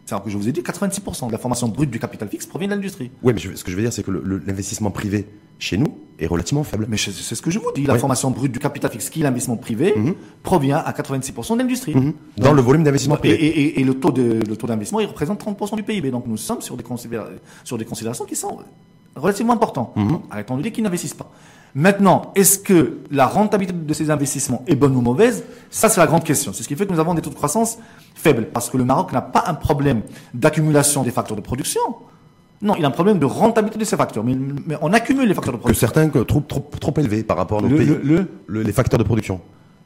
C'est-à-dire que je vous ai dit, 86% de la formation brute du capital fixe provient de l'industrie. Oui, mais je- ce que je veux dire, c'est que l'investissement privé chez nous est relativement faible. Mais c'est ce que je vous dis. La Ouais. formation brute du capital fixe, qui est l'investissement privé, provient à 86% de l'industrie. Dans le volume d'investissement Et, privé. et- et- et le taux d'investissement, il représente 30% du PIB. Donc nous sommes sur des, considéra- sur des considérations qui sont relativement importantes. Donc, Arrêtons de dire qu'ils n'investissent pas. Maintenant, est-ce que la rentabilité de ces investissements est bonne ou mauvaise? Ça, c'est la grande question. C'est ce qui fait que nous avons des taux de croissance faibles. Parce que le Maroc n'a pas un problème d'accumulation des facteurs de production. Non, il a un problème de rentabilité de ces facteurs. Mais, mais on accumule les facteurs de Que production. certains que trop, trop, trop élevés par rapport à nos Le- pays. le- le- Le- les facteurs de production.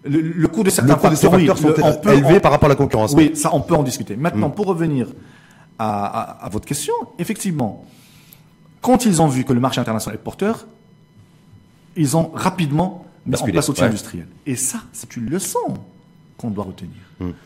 Le, le coût de certains de facteurs, oui, sont on peut- élevés on- par rapport à la concurrence? Oui, ça, on peut en discuter. Maintenant, pour revenir à, à- à votre question, effectivement, quand ils ont vu que le marché international est porteur, ils ont rapidement mis en place l'outil ouais. industriel. Et ça, c'est une leçon qu'on doit retenir.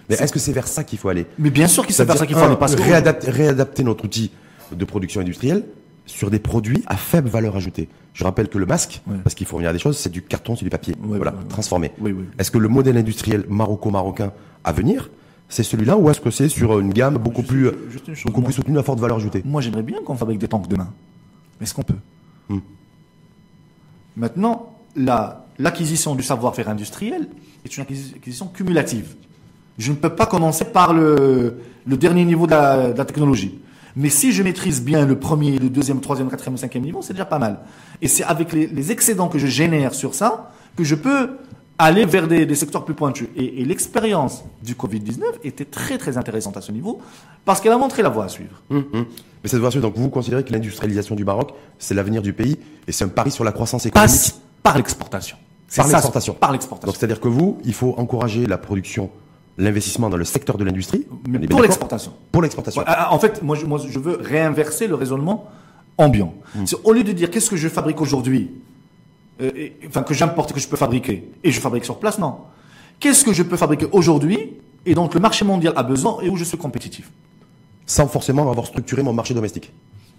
Mais est-ce que c'est vers ça qu'il faut aller Mais bien sûr qu'il c'est vers ça qu'il faut un, aller. Parce que réadapter, réadapter notre outil de production industrielle sur des produits à faible valeur ajoutée. Je rappelle que le masque, Ouais. parce qu'il faut revenir à des choses, c'est du carton, c'est du papier. Ouais, voilà, ouais, transformé. Est-ce que le modèle industriel maroco-marocain à venir, c'est celui-là ou est-ce que c'est sur une gamme beaucoup Juste- plus, juste une chose, beaucoup plus soutenue à forte valeur ajoutée? Moi, j'aimerais bien qu'on fabrique des tanks demain. Mais est-ce qu'on peut Hmm. Maintenant, la- l'acquisition du savoir-faire industriel est une acquisi- acquisition cumulative. Je ne peux pas commencer par le, le dernier niveau de la, de la technologie. Mais si je maîtrise bien le premier, le deuxième, le troisième, le quatrième, le cinquième niveau, c'est déjà pas mal. Et c'est avec les, les excédents que je génère sur ça que je peux aller vers des, des secteurs plus pointus. Et, et l'expérience du Covid-19 était très très intéressante à ce niveau parce qu'elle a montré la voie à suivre. Hum, hum. Mais cette voiture, donc vous considérez que l'industrialisation du Maroc, c'est l'avenir du pays et c'est un pari sur la croissance économique passe par l'exportation. Par l'exportation. Par Donc l'exportation. c'est-à-dire que vous, il faut encourager la production, l'investissement dans le secteur de l'industrie. Pour l'exportation. Pour l'exportation. Ah, En fait, moi je, moi, je veux réinverser le raisonnement ambiant. C'est Au lieu de dire qu'est-ce que je fabrique aujourd'hui, euh, enfin que j'importe, que je peux fabriquer, et je fabrique sur place, non. Qu'est-ce que je peux fabriquer aujourd'hui, et donc le marché mondial a besoin, et où je suis compétitif? Sans forcément avoir structuré mon marché domestique.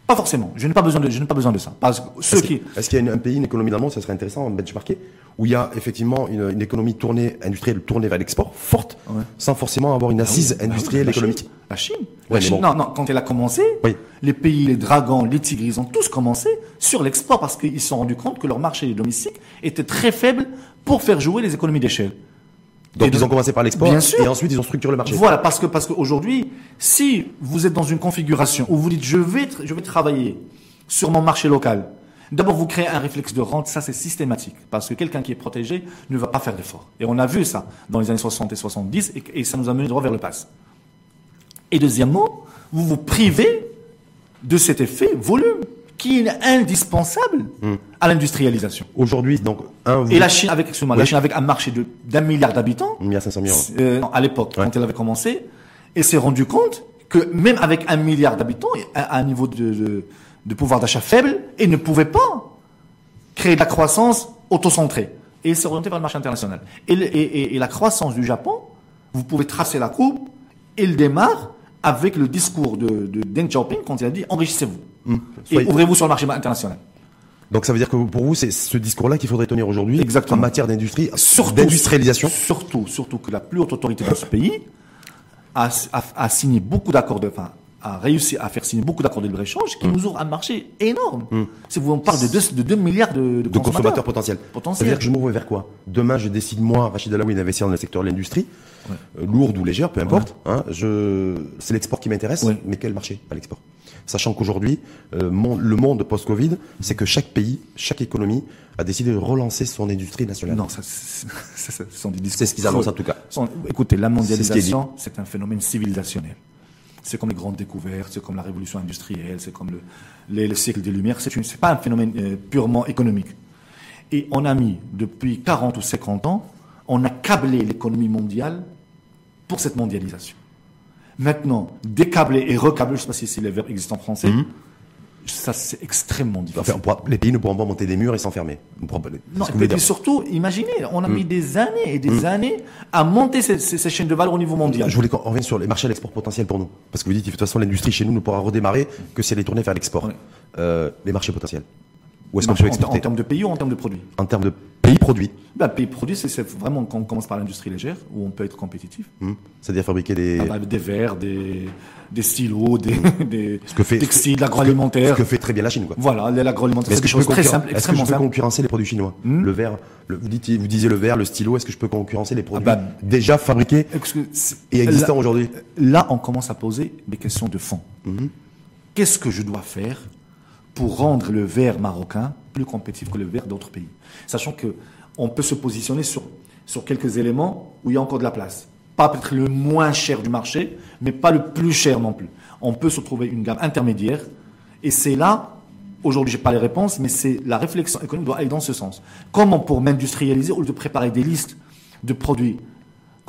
Pas forcément. Je n'ai pas besoin de, je n'ai pas besoin de ça. Parce que ceux Est-ce qui, qu'il est-ce qu'il y a une- un pays, une économie dans le monde, ça serait intéressant en benchmarker, où il y a effectivement une, une économie tournée, industrielle tournée vers l'export, forte, Ouais. sans forcément avoir une assise Ah oui, industrielle la Chine. économique La Chine. Ouais, La Chine, bon. Non, non, quand elle a commencé, Oui. les pays, les dragons, les tigres, ils ont tous commencé sur l'export parce qu'ils se sont rendus compte que leur marché domestique était très faible pour faire jouer les économies d'échelle. Donc Et ils ont commencé par l'export, et ensuite ils ont structuré le marché. Voilà, parce que parce qu'aujourd'hui, si vous êtes dans une configuration où vous dites je vais je vais travailler sur mon marché local, D'abord, vous créez un réflexe de rente, ça c'est systématique, parce que quelqu'un qui est protégé ne va pas faire d'efforts. Et on a vu ça dans les années 60 et 70, et, et ça nous a mené droit vers le pass. Et deuxièmement, vous vous privez de cet effet volume qui est indispensable à l'industrialisation. Aujourd'hui, donc, un, vous- Et la Chine, avec, excusez-moi, la Oui. Chine avec un marché d'un milliard d'habitants, 1 milliard 500 millions. euh, à l'époque, Ouais. quand elle avait commencé, elle s'est rendue compte que même avec un milliard d'habitants, à à un niveau de, de, de pouvoir d'achat faible, elle ne pouvait pas créer de la croissance autocentrée. Et elle s'est orientée vers le marché international. Et, le- et- et- et la croissance du Japon, vous pouvez tracer la courbe, elle démarre avec le discours de, de Deng Xiaoping quand il a dit enrichissez-vous et Soyez- ouvrez-vous sur le marché international. Donc ça veut dire que pour vous, c'est ce discours-là qu'il faudrait tenir aujourd'hui en matière d'industrie, d'industrialisation. Surtout, surtout que la plus haute autorité dans ce pays a, a- a signé beaucoup d'accords de, enfin, a réussi à faire signer beaucoup d'accords de libre-échange qui nous ouvrent un marché énorme. Si vous on parle de 2 de deux milliards de, de de consommateurs. consommateurs potentiels. Potentiels. Ça veut dire que je m'ouvre vers quoi? Demain, je décide, moi, Rachid Alaoui, d'investir dans le secteur de l'industrie, euh, lourde ou légère, peu importe. Hein, je... C'est l'export qui m'intéresse, Ouais. mais quel marché à l'export? Sachant qu'aujourd'hui, euh, le monde post-Covid, c'est que chaque pays, chaque économie a décidé de relancer son industrie nationale. Non, ça, c'est- <laughs> ce sont des discours. C'est ce qu'ils annoncent en tout cas. Écoutez, la C'est ce mondialisation, c'est un phénomène civilisationnel. C'est comme les grandes découvertes, c'est comme la révolution industrielle, c'est comme le, les- le siècle des Lumières. C'est c'est pas un phénomène euh, purement économique. Et on a mis, depuis 40 ou 50 ans, on a câblé l'économie mondiale pour cette mondialisation. Maintenant, décabler et recabler, je ne sais pas si c'est les verbes existants en français, ça c'est extrêmement difficile. Enfin, on pourra- les pays ne pourront pas monter des murs et s'enfermer. Non, et puis surtout, imaginez, on a mis Mm. des années et des années à monter ces, ces- ces chaînes de valeur au niveau mondial. Je voulais qu'on revienne sur les marchés à l'export potentiels pour nous. Parce que vous dites, de toute façon, l'industrie chez nous ne pourra redémarrer que si elle est tournée vers l'export. Euh, les marchés potentiels. Où est-ce qu'on peut en, en exporter termes de pays ou en termes de produits En termes de pays produits. ben, Pays produits, c'est- vraiment quand on commence par l'industrie légère, où on peut être compétitif. Hmm. C'est-à-dire fabriquer des. Ah bah, des verres, des, des stylos, des, <laughs> des Ce que fait- textiles, Ce l'agroalimentaire. que fait très bien la Chine, quoi. Voilà, l'agroalimentaire, c'est est-ce des que, je peux choses très simples, est-ce que je peux concurrencer les produits chinois Hmm. Le verre, le- vous, dites, vous disiez le verre, le stylo, est-ce que je peux concurrencer les produits bah, déjà fabriqués et existants aujourd'hui Là, on commence à poser des questions de fond. Mhm. Qu'est-ce que je dois faire pour rendre le verre marocain plus compétitif que le verre d'autres pays Sachant que on peut se positionner sur, quelques éléments où il y a encore de la place. Pas peut-être le moins cher du marché, mais pas le plus cher non plus. On peut se trouver une gamme intermédiaire. Et c'est là, aujourd'hui, j'ai pas les réponses, mais c'est la réflexion économique doit aller dans ce sens. Comment pour m'industrialiser, au lieu de préparer des listes de produits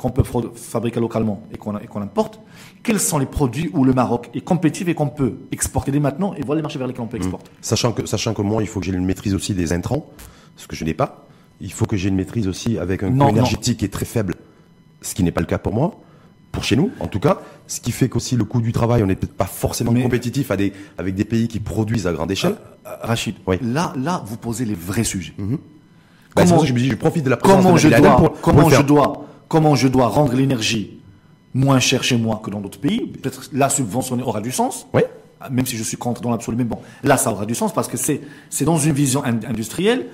qu'on peut fabriquer localement et qu'on importe, quels sont les produits où le Maroc est compétitif et qu'on peut exporter dès maintenant et voir les marchés vers lesquels on peut exporter. Sachant que, sachant que moi, il faut que j'ai une maîtrise aussi des intrants, ce que je n'ai pas. Il faut que j'ai une maîtrise aussi avec un coût énergétique qui est très faible, ce qui n'est pas le cas pour moi, pour chez nous en tout cas. Ce qui fait qu'aussi le coût du travail, on n'est peut-être pas forcément Mais- compétitif à des, avec des pays qui produisent à grande échelle. Euh, Rachid, Oui. là, là, vous posez les vrais sujets. Pour ça que je me dis, je profite de la présence comment de je dois, pour- comment je dois, comment je dois rendre l'énergie moins chère chez moi que dans d'autres pays? Peut-être la subventionner aura du sens. Oui. Même si je suis contre dans l'absolu, mais bon, là, ça aura du sens parce que c'est, c'est dans une vision in- industrielle.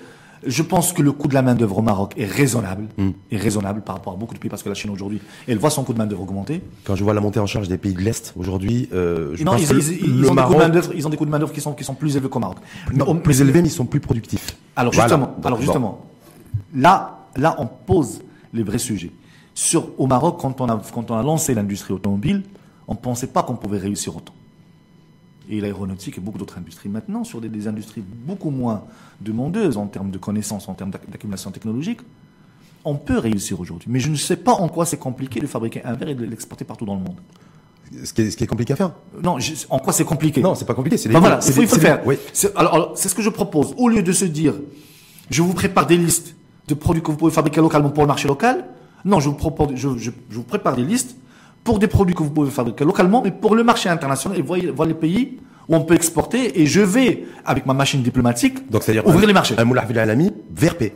Je pense que le coût de la main-d'œuvre au Maroc est raisonnable, Hmm. est raisonnable par rapport à beaucoup de pays parce que la Chine aujourd'hui, elle voit son coût de main-d'œuvre augmenter. Quand je vois la montée en charge des pays de l'Est aujourd'hui, euh, je non, pense ils, que ils- le ont des coûts de ils ont des coûts de main-d'œuvre qui sont, qui sont plus élevés qu'au Maroc. non, plus élevés, mais ils sont plus productifs. Alors justement, alors justement, là, là, on pose les vrais sujets. Sur, au Maroc, quand on a, quand on a lancé l'industrie automobile, on ne pensait pas qu'on pouvait réussir autant. Et l'aéronautique et beaucoup d'autres industries. Maintenant, sur des, des industries beaucoup moins demandeuses en termes de connaissances, en termes d'ac- d'accumulation technologique, on peut réussir aujourd'hui. Mais je ne sais pas en quoi c'est compliqué de fabriquer un verre et de l'exporter partout dans le monde. Ce qui est, ce qui est compliqué à faire. Non, je- en quoi c'est compliqué? Non, c'est pas compliqué. C'est Ben voilà, c'est il faut, faire. Oui. Alors, alors, c'est ce que je propose. Au lieu de se dire, je vous prépare des listes de produits que vous pouvez fabriquer localement pour le marché local, non, je vous, propose, je, je- je vous prépare des listes pour des produits que vous pouvez fabriquer localement, mais pour le marché international et voyez, voir les pays où on peut exporter. Et je vais, avec ma machine diplomatique, Donc, ouvrir un- les marchés. Un moulin à Alami, VRP.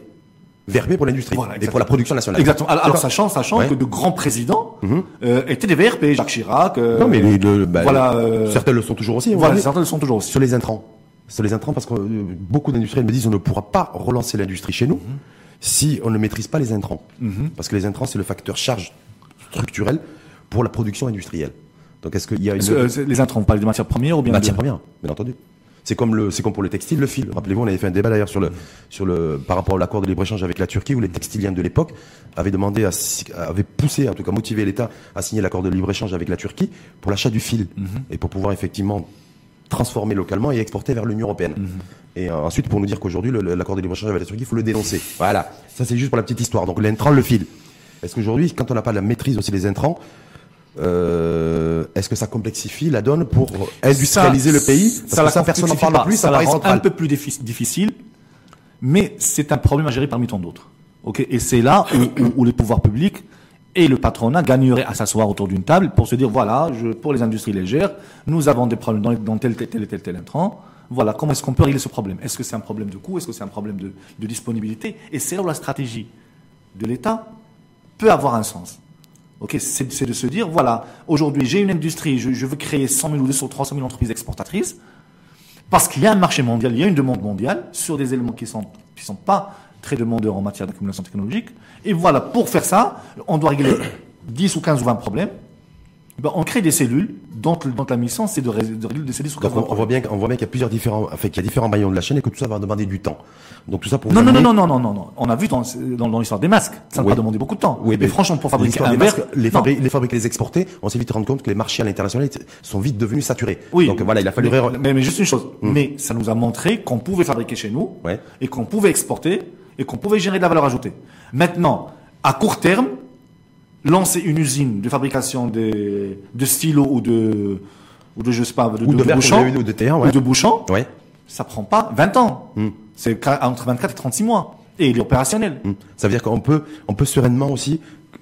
VRP pour l'industrie Voilà, et pour la production nationale. Exactement. Alors, sachant, sachant Ouais. que de grands présidents euh, étaient des VRP, Jacques Chirac. euh, Non, mais le- bah, voilà. euh, certains le sont toujours aussi. voilà, certains le sont toujours aussi. Sur les intrants. Sur les intrants, parce que beaucoup d'industriels me disent on ne pourra pas relancer l'industrie chez nous Mhm. Si on ne maîtrise pas les intrants. Parce que les intrants, c'est le facteur charge structurel pour la production industrielle. Donc est-ce qu'il y a une Euh, les intrants, vous parlez de matières premières ou bien matière de... première, bien entendu C'est comme le, c'est comme pour le textile, le fil. Rappelez-vous, on avait fait un débat d'ailleurs sur le, sur le, par rapport à l'accord de libre-échange avec la Turquie où les textiliens de l'époque avaient demandé à, avaient poussé, en tout cas motivé l'État à signer l'accord de libre-échange avec la Turquie pour l'achat du fil mhm. et pour pouvoir effectivement transformer localement et exporter vers l'Union européenne. Mhm. Et euh, ensuite, pour nous dire qu'aujourd'hui, l'accord de libre-échange avec la Turquie, il faut le dénoncer. Voilà. Ça, c'est juste pour la petite histoire. Donc, l'intrant, le fil. Est-ce qu'aujourd'hui, quand on n'a pas la maîtrise aussi des intrants, euh, est-ce que ça complexifie la donne pour industrialiser le pays? Parce ça, que ça personne n'en parle plus, ça, ça un peu plus difficile, mais c'est un problème à gérer parmi tant d'autres. Ok, et c'est là où, où, les pouvoirs publics et le patronat gagneraient à s'asseoir autour d'une table pour se dire voilà, je, pour les industries légères, nous avons des problèmes dans, dans tel, tel, tel, tel, tel intrant. Voilà, comment est-ce qu'on peut régler ce problème? Est-ce que c'est un problème de coût? Est-ce que c'est un problème de, disponibilité? Et c'est là où la stratégie de l'État peut avoir un sens. Ok, c'est de se dire, voilà, aujourd'hui j'ai une industrie, je, veux créer 100 000 ou 200 300 000 entreprises exportatrices, parce qu'il y a un marché mondial, il y a une demande mondiale sur des éléments qui sont qui sont pas très demandeurs en matière d'accumulation technologique. Et voilà, pour faire ça, on doit régler 10 ou 15 ou 20 problèmes. Ben, on crée des cellules dont, la mission c'est de, régler des cellules Donc on, voit bien, on voit bien qu'il y a plusieurs différents, enfin, qu'il y a différents maillons de la chaîne et que tout ça va demander du temps. Donc tout ça pour non, non, non, non, non, non, non, non. On a vu dans, dans, l'histoire des masques, ça va demander beaucoup de temps. Oui, mais, franchement, pour fabriquer un verre, les, fabriquer, les fabriquer, les exporter, on s'est vite rendu compte que les marchés à l'international sont vite devenus saturés. Oui. Donc voilà, il a fallu. Mais, mais, juste une chose. Hmm. Mais ça nous a montré qu'on pouvait fabriquer chez nous et qu'on pouvait exporter et qu'on pouvait générer de la valeur ajoutée. Maintenant, à court terme, lancer une usine de fabrication de, de stylos ou de ou de je sais pas de, ou de, de, bouchons ou de terrain, ouais. ou de bouchons, ouais. ça prend pas 20 ans. Hmm. C'est entre 24 et 36 mois. Et il est opérationnel. Hmm. Ça veut dire qu'on peut, on peut sereinement aussi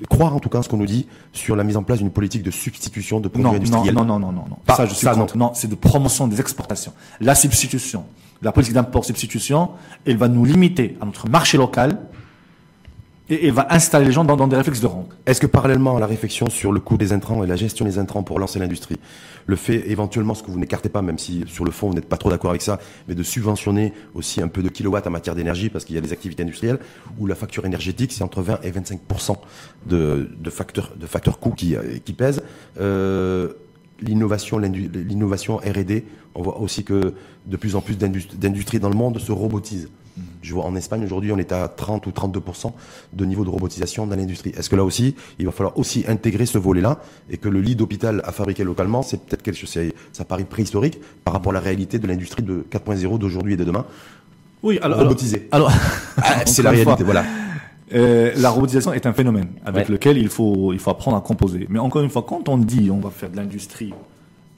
croire en tout cas ce qu'on nous dit sur la mise en place d'une politique de substitution de produits industriels. Non, non, non, non, non. Pas, ça, je suis contre. Non, c'est de promotion des exportations. La substitution, la politique d'import-substitution, elle va nous limiter à notre marché local et, va installer les gens dans, des réflexes de rente. Est-ce que parallèlement à la réflexion sur le coût des intrants et la gestion des intrants pour lancer l'industrie, le fait éventuellement, ce que vous n'écartez pas, même si sur le fond vous n'êtes pas trop d'accord avec ça, mais de subventionner aussi un peu de kilowatts en matière d'énergie, parce qu'il y a des activités industrielles où la facture énergétique c'est entre 20 et 25 de, de facteurs coûts qui, qui pèsent. Euh, l'innovation R&D, on voit aussi que de plus en plus d'industries dans le monde se robotisent. Je vois en Espagne aujourd'hui, on est à 30 ou 32% de niveau de robotisation dans l'industrie. Est-ce que là aussi, il va falloir aussi intégrer ce volet-là et que le lit d'hôpital à fabriquer localement, c'est peut-être quelque chose, ça paraît préhistorique par rapport à la réalité de l'industrie de 4.0 d'aujourd'hui et de demain. Oui, alors robotisé. Alors, <laughs> ah, c'est la réalité, voilà. Euh, la robotisation est un phénomène avec lequel il faut il faut apprendre à composer. Mais encore une fois, quand on dit on va faire de l'industrie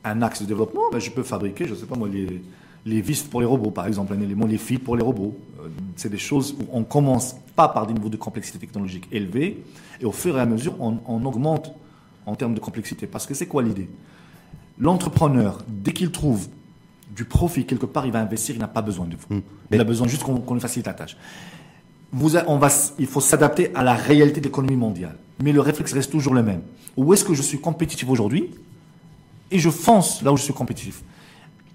un axe de développement, ben je peux fabriquer, je sais pas moi, les les vis pour les robots, par exemple, un élément, les fils pour les robots. Euh, c'est des choses où on commence pas par des niveaux de complexité technologique élevés, et au fur et à mesure, on, augmente en termes de complexité. Parce que c'est quoi l'idée? L'entrepreneur, dès qu'il trouve du profit quelque part, il va investir, il n'a pas besoin de vous. Hmm. Il a besoin juste qu'on lui facilite la tâche. Vous, on va, il faut s'adapter à la réalité de l'économie mondiale. Mais le réflexe reste toujours le même. Où est-ce que je suis compétitif aujourd'hui? Et je fonce là où je suis compétitif.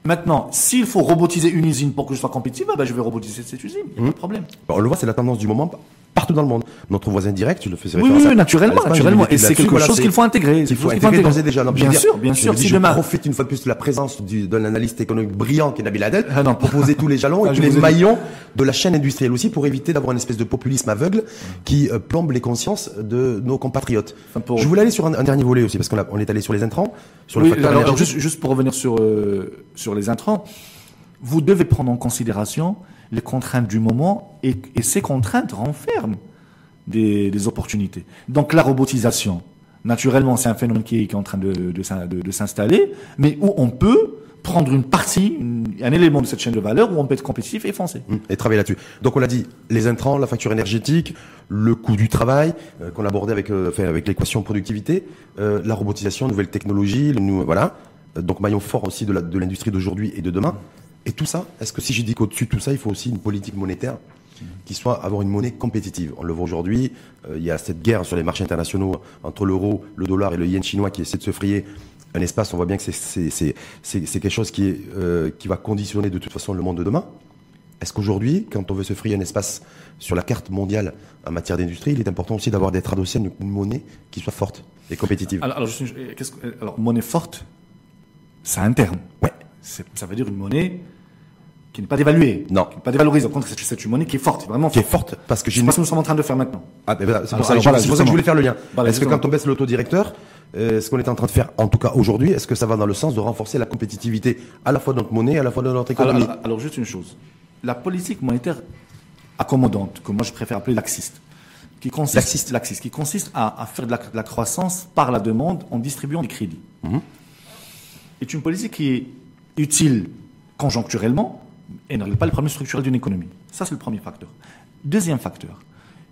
Maintenant, s'il faut robotiser une usine pour que je sois compétitif, bah, je vais robotiser cette usine. Il n'y a pas de problème. on le voit, c'est la tendance du moment partout dans le monde. Notre voisin direct, tu le faisais Oui, oui, naturellement, naturellement. Et c'est quelque chose qu'il faut intégrer. Il faut intégrer déjà. bien sûr, bien sûr. Si je profite une fois de plus de la présence d'un analyste économique brillant qui est Nabil Adel, ah pour poser tous les jalons <laughs> et ah, tous les maillons de la chaîne industrielle aussi pour éviter d'avoir une espèce de populisme aveugle qui euh, plombe les consciences de nos compatriotes. Je voulais aller sur un, dernier volet aussi parce qu'on est allé sur les intrants, sur le facteur alors, juste, pour revenir sur euh, sur les intrants, vous devez prendre en considération les contraintes du moment et, ces contraintes renferment des, opportunités. Donc la robotisation, naturellement, c'est un phénomène qui est, en train de, s'installer, mais où on peut prendre une partie, un élément de cette chaîne de valeur où on peut être compétitif et foncer. Mmh, et travailler là-dessus. Donc on l'a dit, les intrants, la facture énergétique, le coût du travail, euh, qu'on abordait avec, euh, avec l'équation productivité, euh, la robotisation, nouvelles technologies, voilà. Donc maillon fort aussi de l'industrie d'aujourd'hui et de demain. Et tout ça, est-ce que si je dis qu'au-dessus de tout ça, il faut aussi une politique monétaire qui soit avoir une monnaie compétitive? On le voit aujourd'hui, euh, il y a cette guerre sur les marchés internationaux entre l'euro, le dollar et le yen chinois qui essaie de se frayer un espace. On voit bien que c'est quelque chose qui, est, euh, qui va conditionner de toute façon le monde de demain. Est-ce qu'aujourd'hui, quand on veut se frayer un espace sur la carte mondiale en matière d'industrie, il est important aussi d'avoir d'être adossé à une, monnaie qui soit forte et compétitive Alors, alors, alors monnaie forte, c'est un terme. Ouais. Ça veut dire une monnaie qui n'est pas dévaluée, Non. qui n'est pas dévalorisée. Au contraire, c'est une monnaie qui est forte, vraiment Qui est forte. forte parce que j'ai C'est ce que nous sommes en train de faire maintenant. Ah, ben voilà, c'est pour, ça, alors, c'est voilà, pour ça que je voulais faire le lien. Voilà, est-ce que quand on baisse le taux directeur, euh, ce qu'on est en train de faire, en tout cas aujourd'hui, est-ce que ça va dans le sens de renforcer la compétitivité à la fois de notre monnaie, à la fois de notre économie alors- alors, juste une chose. La politique monétaire accommodante, que moi je préfère appeler laxiste, qui consiste, Laxiste. laxiste, qui consiste à, à faire de la, de la croissance par la demande en distribuant des crédits, Mhm. est une politique qui est utile conjoncturellement et ne règle pas le problème structurel d'une économie. Ça, c'est le premier facteur. Deuxième facteur,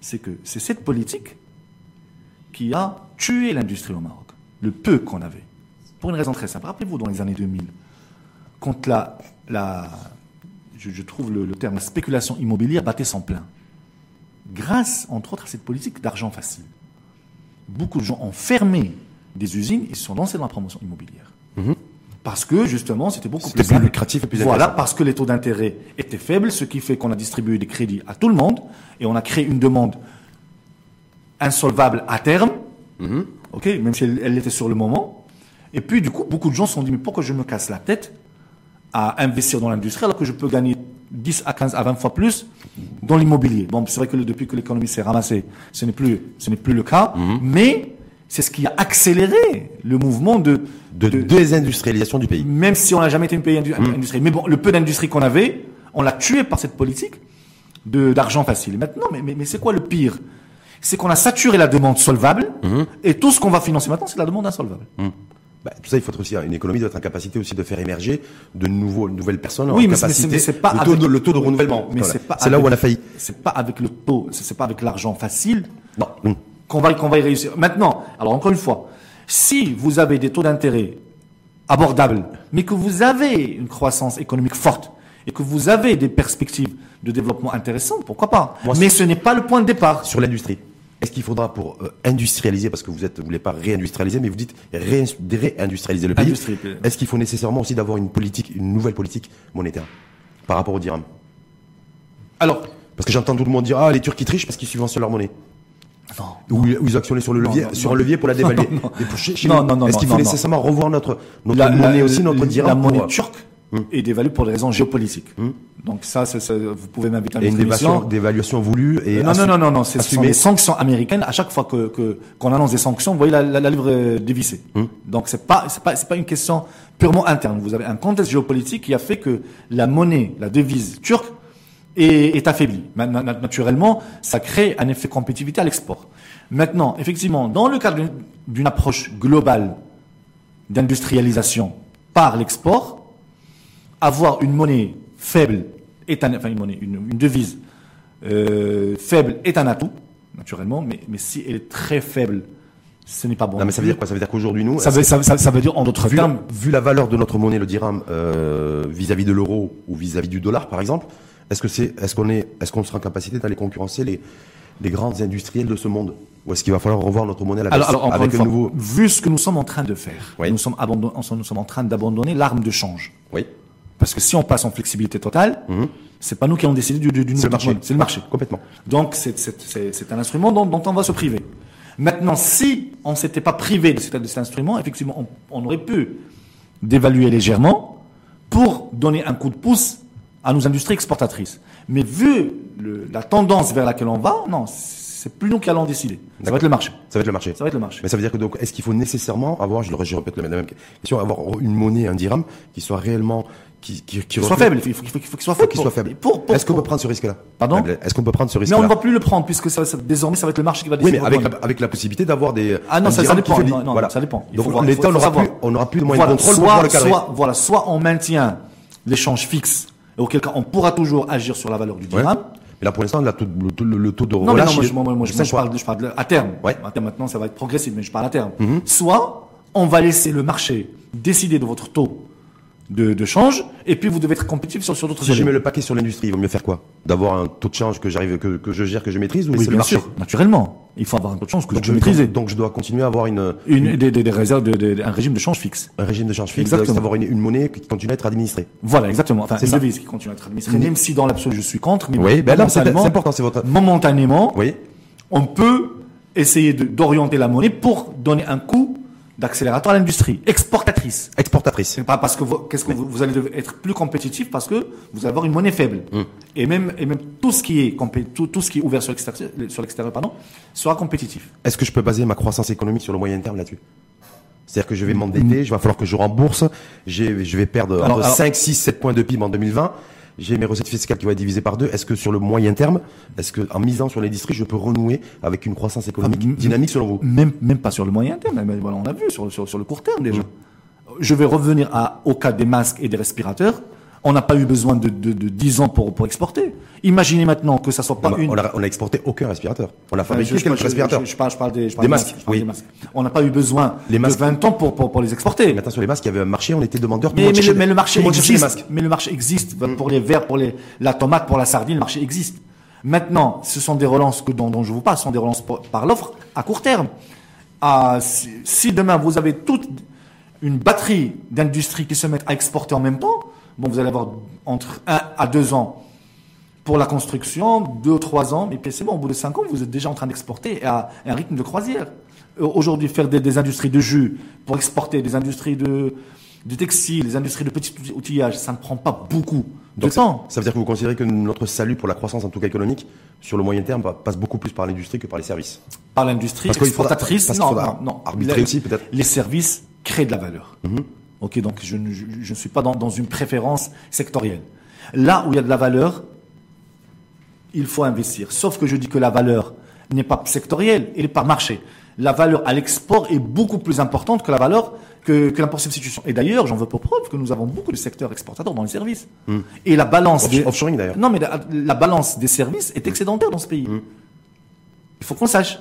c'est que c'est cette politique qui a tué l'industrie au Maroc. Le peu qu'on avait. Pour une raison très simple. Rappelez-vous, dans les années 2000, quand la, je, trouve le, terme, la spéculation immobilière battait son plein. Grâce, entre autres, à cette politique d'argent facile. Beaucoup de gens ont fermé des usines et se sont lancés dans la promotion immobilière. Parce que, justement, c'était beaucoup plus lucratif et plus Voilà, parce que les taux d'intérêt étaient faibles, ce qui fait qu'on a distribué des crédits à tout le monde et on a créé une demande insolvable à terme, Mhm. ok, même si elle, elle l'était sur le moment. Et puis, du coup, beaucoup de gens se sont dit, mais pourquoi je me casse la tête à investir dans l'industrie alors que je peux gagner 10 à 15 à 20 fois plus dans l'immobilier? Bon, c'est vrai que depuis que l'économie s'est ramassée, ce n'est plus, ce n'est plus le cas, Mhm. mais c'est ce qui a accéléré le mouvement de, de, de- désindustrialisation du pays. même si on n'a jamais été un pays indu- Mmh. industriel. Mais bon, le peu d'industrie qu'on avait, on l'a tué par cette politique d'argent facile. Maintenant, mais, mais, mais c'est quoi le pire? C'est qu'on a saturé la demande solvable Mmh. et tout ce qu'on va financer maintenant, c'est la demande insolvable. Bah, tout ça, il faut être aussi une économie doit être en capacité aussi de faire émerger de nouveaux, de nouvelles personnes Oui, en mais c'est- capacité. mais c'est pas le, taux avec- de, le taux de renouvellement. Mais c'est pas C'est là où avec- on a failli. C'est pas avec le taux, c'est c'est pas avec l'argent facile Non. Hum. qu'on va, qu'on va y réussir. Maintenant, alors encore une fois, si vous avez des taux d'intérêt abordables, mais que vous avez une croissance économique forte et que vous avez des perspectives de développement intéressantes, pourquoi pas Moi, Mais ce n'est pas le point de départ. Sur l'industrie. Est-ce qu'il faudra pour euh, industrialiser, parce que vous vous voulez pas réindustrialiser, mais vous dites ré- réindustrialiser le pays. Est-ce qu'il faut nécessairement aussi d'avoir une politique, une nouvelle politique monétaire par rapport au dirham? Alors, Parce que j'entends tout le monde dire ah les Turcs ils trichent parce qu'ils subventionnent leur monnaie. Non. Ou ils- ou ils actionnaient sur le levier, non, sur un levier pour la dévaluer. Non, non. Non, Est-ce qu'il faut nécessairement revoir notre, notre La- monnaie la- aussi, notre la dirham monnaie turque est dévaluée pour des raisons géopolitiques. Donc ça, vous pouvez m'inviter à une une dévaluation, voulue et Non, non, non, non, non, c'est- des sanctions américaines. À chaque fois que qu'on annonce des sanctions, vous voyez la, la, la livre dévissée. Hum. Donc c'est pas c'est pas c'est pas une question purement interne. Vous avez un contexte géopolitique qui a fait que la monnaie, la devise turque est, est na- Naturellement, ça crée un effet compétitivité à l'export. Maintenant, effectivement, dans le cadre d'une- approche globale d'industrialisation par l'export, avoir une monnaie faible est un, enfin une monnaie, une, une devise euh, faible est un atout, naturellement, mais, mais si elle est très faible, ce n'est pas bon. Non, mais ça veut dire quoi? Ça veut dire qu'aujourd'hui, nous, ça veut, ça, ça- ça veut dire, en d'autres vu, termes, vu la valeur de notre monnaie, le dirham, euh, vis-à-vis de l'euro ou vis-à-vis du dollar, par exemple, est-ce que c'est, est-ce qu'on est, est-ce qu'on sera en capacité d'aller concurrencer les, les grands industriels de ce monde? Ou est-ce qu'il va falloir revoir notre monnaie à la baisse alors, alors, avec un fois, nouveau vu ce que nous sommes en train de faire, Oui. nous, sommes abandon- nous sommes en train d'abandonner l'arme de change. Oui, Parce que si on passe en flexibilité totale, Mhm. c'est pas nous qui avons décidé du, du, du nouveau marché. c'est le marché. Complètement. Donc c'est un instrument dont, dont on va se priver. Maintenant, si on ne s'était pas privé de cet, de cet instrument, effectivement, on, on aurait pu dévaluer légèrement pour donner un coup de pouce à nos industries exportatrices. Mais vu le- la tendance vers laquelle on va, non, c'est plus nous qui allons décider. Ça va être le marché. Ça va être le marché. Ça va être le marché. Mais ça veut dire que donc, est-ce qu'il faut nécessairement avoir, je le je répète la même question, avoir une monnaie, un dirham, qui soit réellement, qui, qui, qui soit faible, il faut, il faut- il faut qu'il soit faible. qu'il soit faible. Est-ce qu'on peut prendre ce risque-là? Pardon? Est-ce qu'on peut prendre ce Mais risque-là on ne va plus le prendre puisque ça, ça- désormais ça va être le marché qui va Oui, décider. mais avec la, avec la possibilité d'avoir des. Ah non, ça- dépend. Non, non, voilà. ça dépend. Il Donc l'État n'aura plus, on n'aura plus de moyens Voilà, de contrôle pour soit, pouvoir le cadrer. soit, voilà, soit on maintient l'échange fixe, et auquel cas on pourra toujours agir sur la valeur du Ouais. dirham. Mais là, pour l'instant, le, taux- le, le taux de Non, mais non, relâche. moi, je, moi, moi, parle, je parle de- à terme. Ouais. À terme, maintenant, ça va être progressif, mais je parle à terme. Mhm. Soit on va laisser le marché décider de votre taux de, de change, et puis vous devez être compétitif sur, sur d'autres Si je mets le paquet sur l'industrie, il vaut mieux faire quoi? D'avoir un taux de change que j'arrive, que, que je gère, que je maîtrise, ou Oui, laisser le bien marché? sûr, naturellement. Il faut avoir un taux de change que donc je maîtriser. donc je dois continuer à avoir une, Une, des, des, des réserves, de, de- un régime de change fixe. un régime de change fixe, Exactement. d'avoir une, une monnaie qui continue à être administrée. Voilà, exactement. Enfin, C'est une ça. devise qui continue à être administrée, même si dans l'absolu je suis contre, mais Oui, ben là, c'est important, c'est votre. momentanément, Oui, on peut essayer d'orienter la monnaie pour donner un coup d'accélérateur à l'industrie exportatrice. exportatrice. C'est pas parce que vous, qu'est-ce que vous, vous allez être plus compétitif parce que vous allez avoir une monnaie faible. Mm. Et même, et même tout ce qui est tout, tout ce qui est ouvert sur l'extérieur, sur l'extérieur, pardon, sera compétitif. Est-ce que je peux baser ma croissance économique sur le moyen terme là-dessus? C'est-à-dire que je vais m'endetter, je va falloir que je rembourse, je vais perdre Alors, entre alors- 5, 6, 7 points de PIB en 2020. J'ai mes recettes fiscales qui vont être divisées par deux. Est-ce que sur le moyen terme, est-ce que en misant sur l'industrie, je peux renouer avec une croissance économique Ah, dynamique selon vous? Même, même pas sur le moyen terme, mais voilà, on a vu sur, sur, sur le court terme déjà. Je vais revenir à, au cas des masques et des respirateurs. On n'a pas eu besoin de, de, de 10 ans pour, pour exporter. Imaginez maintenant que ça soit pas Non, une. On a, on a exporté aucun respirateur. On a Enfin, fabriqué quelques je- respirateurs. Je, parle, je parle des, je parle Des masques, je parle oui. des masques. On n'a pas eu besoin Les masques. de 20 ans pour, pour, pour les exporter. Mais attention, les masques, il y avait un marché, on était le Mais, le, mais le marché existe. Mais le marché existe. Pour les verres, pour les, la tomate, pour la sardine, le marché existe. Maintenant, ce sont des relances que, dont, dont je vous parle, ce sont des relances par, par l'offre à court terme. Ah, si, si demain vous avez toute une batterie d'industries qui se mettent à exporter en même temps, bon, vous allez avoir entre 1 à 2 ans pour la construction, 2 ou 3 ans, et puis c'est bon, au bout de 5 ans, vous êtes déjà en train d'exporter à un rythme de croisière. Euh, Aujourd'hui, faire des, des industries de jus pour exporter des industries de, de textile, des industries de petit outillage, ça ne prend pas beaucoup de Donc, temps. ça veut dire que vous considérez que notre salut pour la croissance, en tout cas économique, sur le moyen terme, passe beaucoup plus par l'industrie que par les services. Par l'industrie faudra- exportatrice, qu'il non, faudra non, non. arbitrer Les- aussi, peut-être. Les services créent de la valeur. Mhm. Ok, donc je ne je, je ne suis pas dans, dans une préférence sectorielle. Là où il y a de la valeur, il faut investir. Sauf que je dis que la valeur n'est pas sectorielle, elle est par marché. La valeur à l'export est beaucoup plus importante que la valeur que, que l'import substitution. Et d'ailleurs, j'en veux pour preuve que nous avons beaucoup de secteurs exportateurs dans les services. Et la balance Off- des... offshoring, d'ailleurs. Non, mais la, la balance des services est excédentaire dans ce pays. Il faut qu'on sache.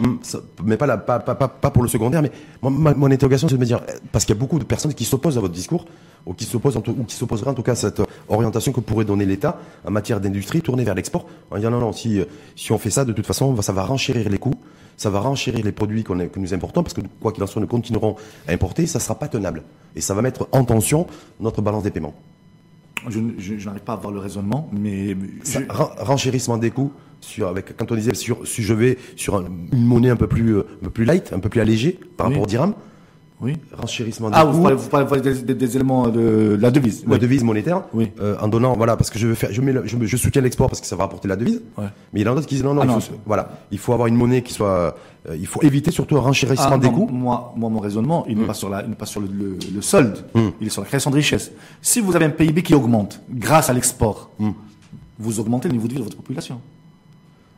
Mais pas, pour le secondaire, mais mon interrogation, c'est de me dire, euh, parce qu'il y a beaucoup de personnes qui s'opposent à votre discours, ou qui s'opposent, ou qui s'opposeraient en tout cas à cette euh, orientation que pourrait donner l'État en matière d'industrie tournée vers l'export. En disant, non, non, si, euh, on fait ça, de toute façon, ça va renchérir les coûts, ça va renchérir les produits que nous importons, parce que quoi qu'il en soit, nous continuerons à importer, ça sera pas tenable. Et ça va mettre en tension notre balance des paiements. Je, ne- je- je n'arrive pas à voir le raisonnement, mais Ça, je- renchérissement des coûts sur avec quand on disait sur si je vais sur un- une monnaie un peu plus euh, un peu plus light, un peu plus allégée par Oui. rapport au dirham, oui. renchérissement des Ah, coûts, vous parlez, vous des, des- des éléments de la devise. la Oui. devise monétaire, Oui. euh, en donnant voilà parce que je veux faire je mets le- je, je soutiens l'export parce que ça va rapporter la devise. Ouais. Mais il y en a d'autres qui disent non non, Ah il non, faut, voilà, il faut avoir une monnaie qui soit euh, il faut éviter surtout un renchérissement Ah, des non, coûts. Moi, moi, mon raisonnement, il n'est pas sur la, il n'est pas sur le, le- le solde, Mm. il est sur la création de richesse. Si vous avez un PIB qui augmente grâce à l'export, Mm. vous augmentez le niveau de vie de votre population.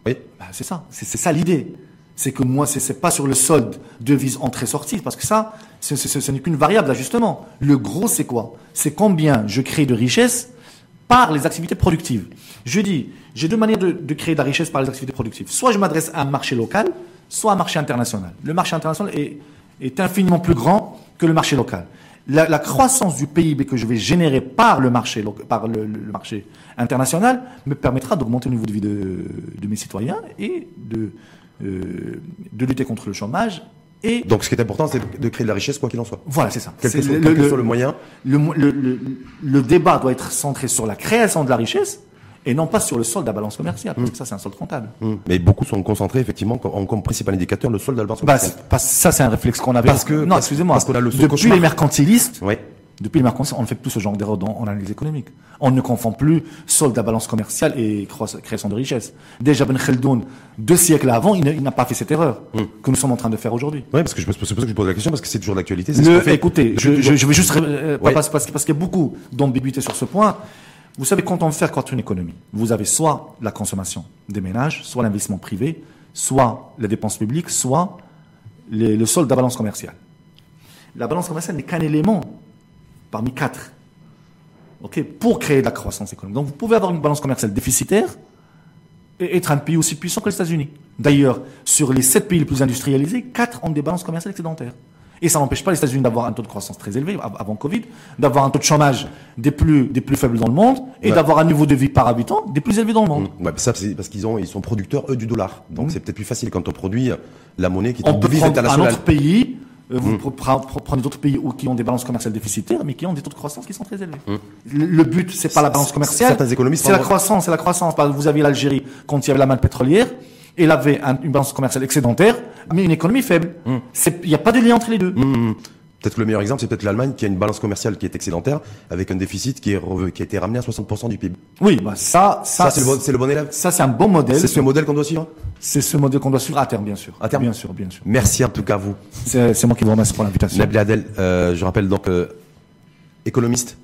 Oui. Bah, c'est ça, c'est ça l'idée. C'est que moi, c'est c'est pas sur le solde devise entrée-sortie, parce que ça, ce n'est qu'une variable d'ajustement. Le gros, c'est quoi? C'est combien je crée de richesse par les activités productives. Je dis, j'ai deux manières de, créer de la richesse par les activités productives. Soit je m'adresse à un marché local, soit à un marché international. Le marché international est, infiniment plus grand que le marché local. La, croissance du PIB que je vais générer par le marché, par le, marché international me permettra d'augmenter le niveau de vie de, de mes citoyens et de, de lutter contre le chômage. Et Donc ce qui est important c'est de, créer de la richesse quoi qu'il en soit. voilà, c'est ça. Quel que soit- quel que soit le moyen. Le, débat doit être centré sur la création de la richesse et non pas sur le solde de la balance commerciale. Parce que ça, c'est un solde comptable. Hum. Mais beaucoup sont concentrés effectivement comme, comme principal indicateur le solde d'albance Bah, commerciale. ça, c'est un réflexe qu'on avait. Parce que- non, excusez-moi. parce qu'on a le Depuis les mercantilistes, Ouais. Depuis les mercantilistes, on ne fait plus ce genre d'erreur dans- en analyse économique. On ne confond plus solde de la balance commerciale et création de richesse. Déjà, Ben Khaldoun, deux siècles avant, il n'a pas fait cette erreur Hum. que nous sommes en train de faire aujourd'hui. Ouais, parce que c'est pour ça que je pose la question parce que c'est toujours d'actualité. Le, écoutez, je, je, je vais juste, euh, Ouais. parce, parce, parce qu'il y a beaucoup d'ambiguïté sur ce point. Vous savez, quand on fait croître une économie, vous avez soit la consommation des ménages, soit l'investissement privé, soit la dépense publique, soit les- le solde de la balance commerciale. La balance commerciale n'est qu'un élément parmi quatre. Ok, pour créer de la croissance économique. Donc, vous pouvez avoir une balance commerciale déficitaire et être un pays aussi puissant que les États-Unis. D'ailleurs, sur les sept pays les plus industrialisés, quatre ont des balances commerciales excédentaires. Et ça n'empêche pas les États-Unis d'avoir un taux de croissance très élevé av- avant Covid, d'avoir un taux de chômage des plus, des plus faibles dans le monde et Ouais. d'avoir un niveau de vie par habitant des plus élevés dans le monde. Ouais, ça c'est parce qu'ils ont ils sont producteurs eux du dollar. Donc c'est peut-être plus facile quand on produit la monnaie qui est peut devise un internationale. autre pays, vous pre- pre- pre- prenez d'autres pays où- qui ont des balances commerciales déficitaires, mais qui ont des taux de croissance qui sont très élevés. Le, le but, c'est pas la balance commerciale. C'est la croissance, c'est la croissance. Vous aviez l'Algérie quand il y avait la manne pétrolière. Elle avait un- une balance commerciale excédentaire, mais une économie faible. C'est- Il n'y a pas de lien entre les deux. Peut-être que le meilleur exemple, c'est peut-être l'Allemagne qui a une balance commerciale qui est excédentaire, avec un déficit qui, est rev- qui a été ramené à 60% du PIB. Oui, bah ça, ça, Ça, c'est le, bon, c'est le bon élève. ça, c'est un bon modèle. C'est ce modèle qu'on doit suivre? C'est ce modèle qu'on doit suivre à terme, bien sûr. À terme. Bien sûr, bien sûr. Merci en tout cas à vous. C'est c'est moi qui vous remercie pour l'invitation. Nabil Adel, euh, je rappelle donc euh, économiste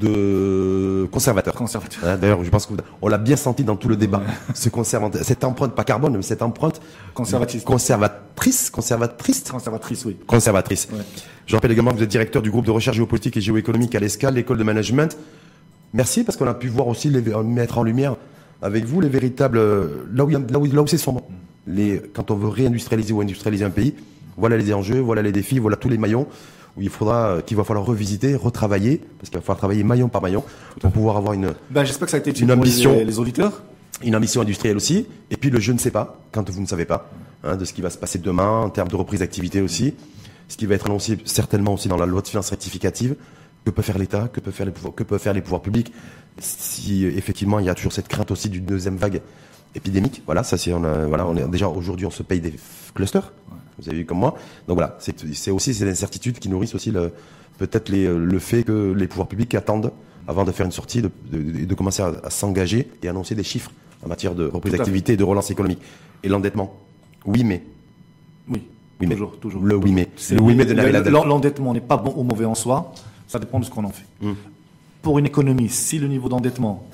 de conservateur. Conservateur. Hein, D'ailleurs, je pense qu'on l'a bien senti dans tout le débat. Ce conservateur, cette empreinte, pas carbone, mais cette empreinte Conservatiste. conservatrice, conservatrice, Conservatrice, oui. conservatrice. Ouais. Je rappelle également que vous êtes directeur du groupe de recherche géopolitique et géoéconomique à l'ESCAL, l'école de management. Merci parce qu'on a pu voir aussi les, mettre en lumière avec vous les véritables euh, là où, là où, là où c'est sombre. Les, quand on veut réindustrialiser ou industrialiser un pays, voilà les enjeux, voilà les défis, voilà tous les maillons où il faudra, euh, qu'il va falloir revisiter, retravailler, parce qu'il va falloir travailler maillon par maillon pour pouvoir avoir une, Ben, j'espère que ça a été Une pour les- ambition. les, auditeurs. une ambition industrielle aussi, et puis le je ne sais pas, quand vous ne savez pas, hein, de ce qui va se passer demain en termes de reprise d'activité aussi, ce qui va être annoncé certainement aussi dans la loi de finances rectificative, que peut faire l'État, que peut faire les pouvoirs, que peuvent faire les pouvoirs publics, si euh, effectivement il y a toujours cette crainte aussi d'une deuxième vague épidémique. Voilà, ça c'est on a, voilà, on est déjà aujourd'hui on se paye des clusters. Vous avez vu comme moi. Donc voilà, c'est aussi ces incertitudes qui nourrissent aussi le peut-être euh, le fait que les pouvoirs publics attendent avant de faire une sortie, de, de, de commencer à, à s'engager et annoncer des chiffres en matière de reprise d'activité et de relance économique. Et l'endettement. Oui, mais. Oui. Oui, mais. toujours, toujours. Le oui, mais. Le oui, mais de L'endettement n'est pas bon ou mauvais en soi. Ça dépend de ce qu'on en fait. Hmm. Pour une économie, si le niveau d'endettement,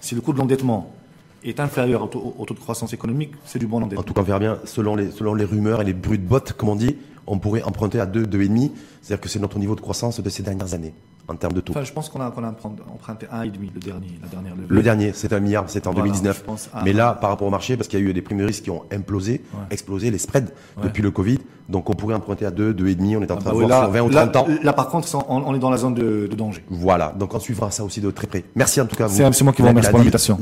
si le coût de l'endettement est inférieur au taux, au taux de croissance économique, c'est du bon En endettement. tout cas, on verra bien, selon les, selon les rumeurs et les bruits de bottes, comme on dit, on pourrait emprunter à 2, 2,5. C'est-à-dire que c'est notre niveau de croissance de ces dernières années, en termes de taux. Enfin, je pense qu'on a, qu'on a emprunté emprunté 1,5, le dernier, la dernière levée. Le dernier, c'est un milliard, c'était en Voilà, 2019. je pense à- Mais là, par rapport au marché, parce qu'il y a eu des primes de risque qui ont implosé, Ouais. explosé, les spreads depuis le Covid. Donc on pourrait emprunter à 2, 2,5. On est en train Ah de oui, voir là, sur 20 ou là- 30 ans. là, par contre, on, on est dans la zone de, de danger. Voilà. Donc on suivra ça aussi de très près. Merci en tout cas à vous. C'est- moi qui vous remercie pour l'invitation.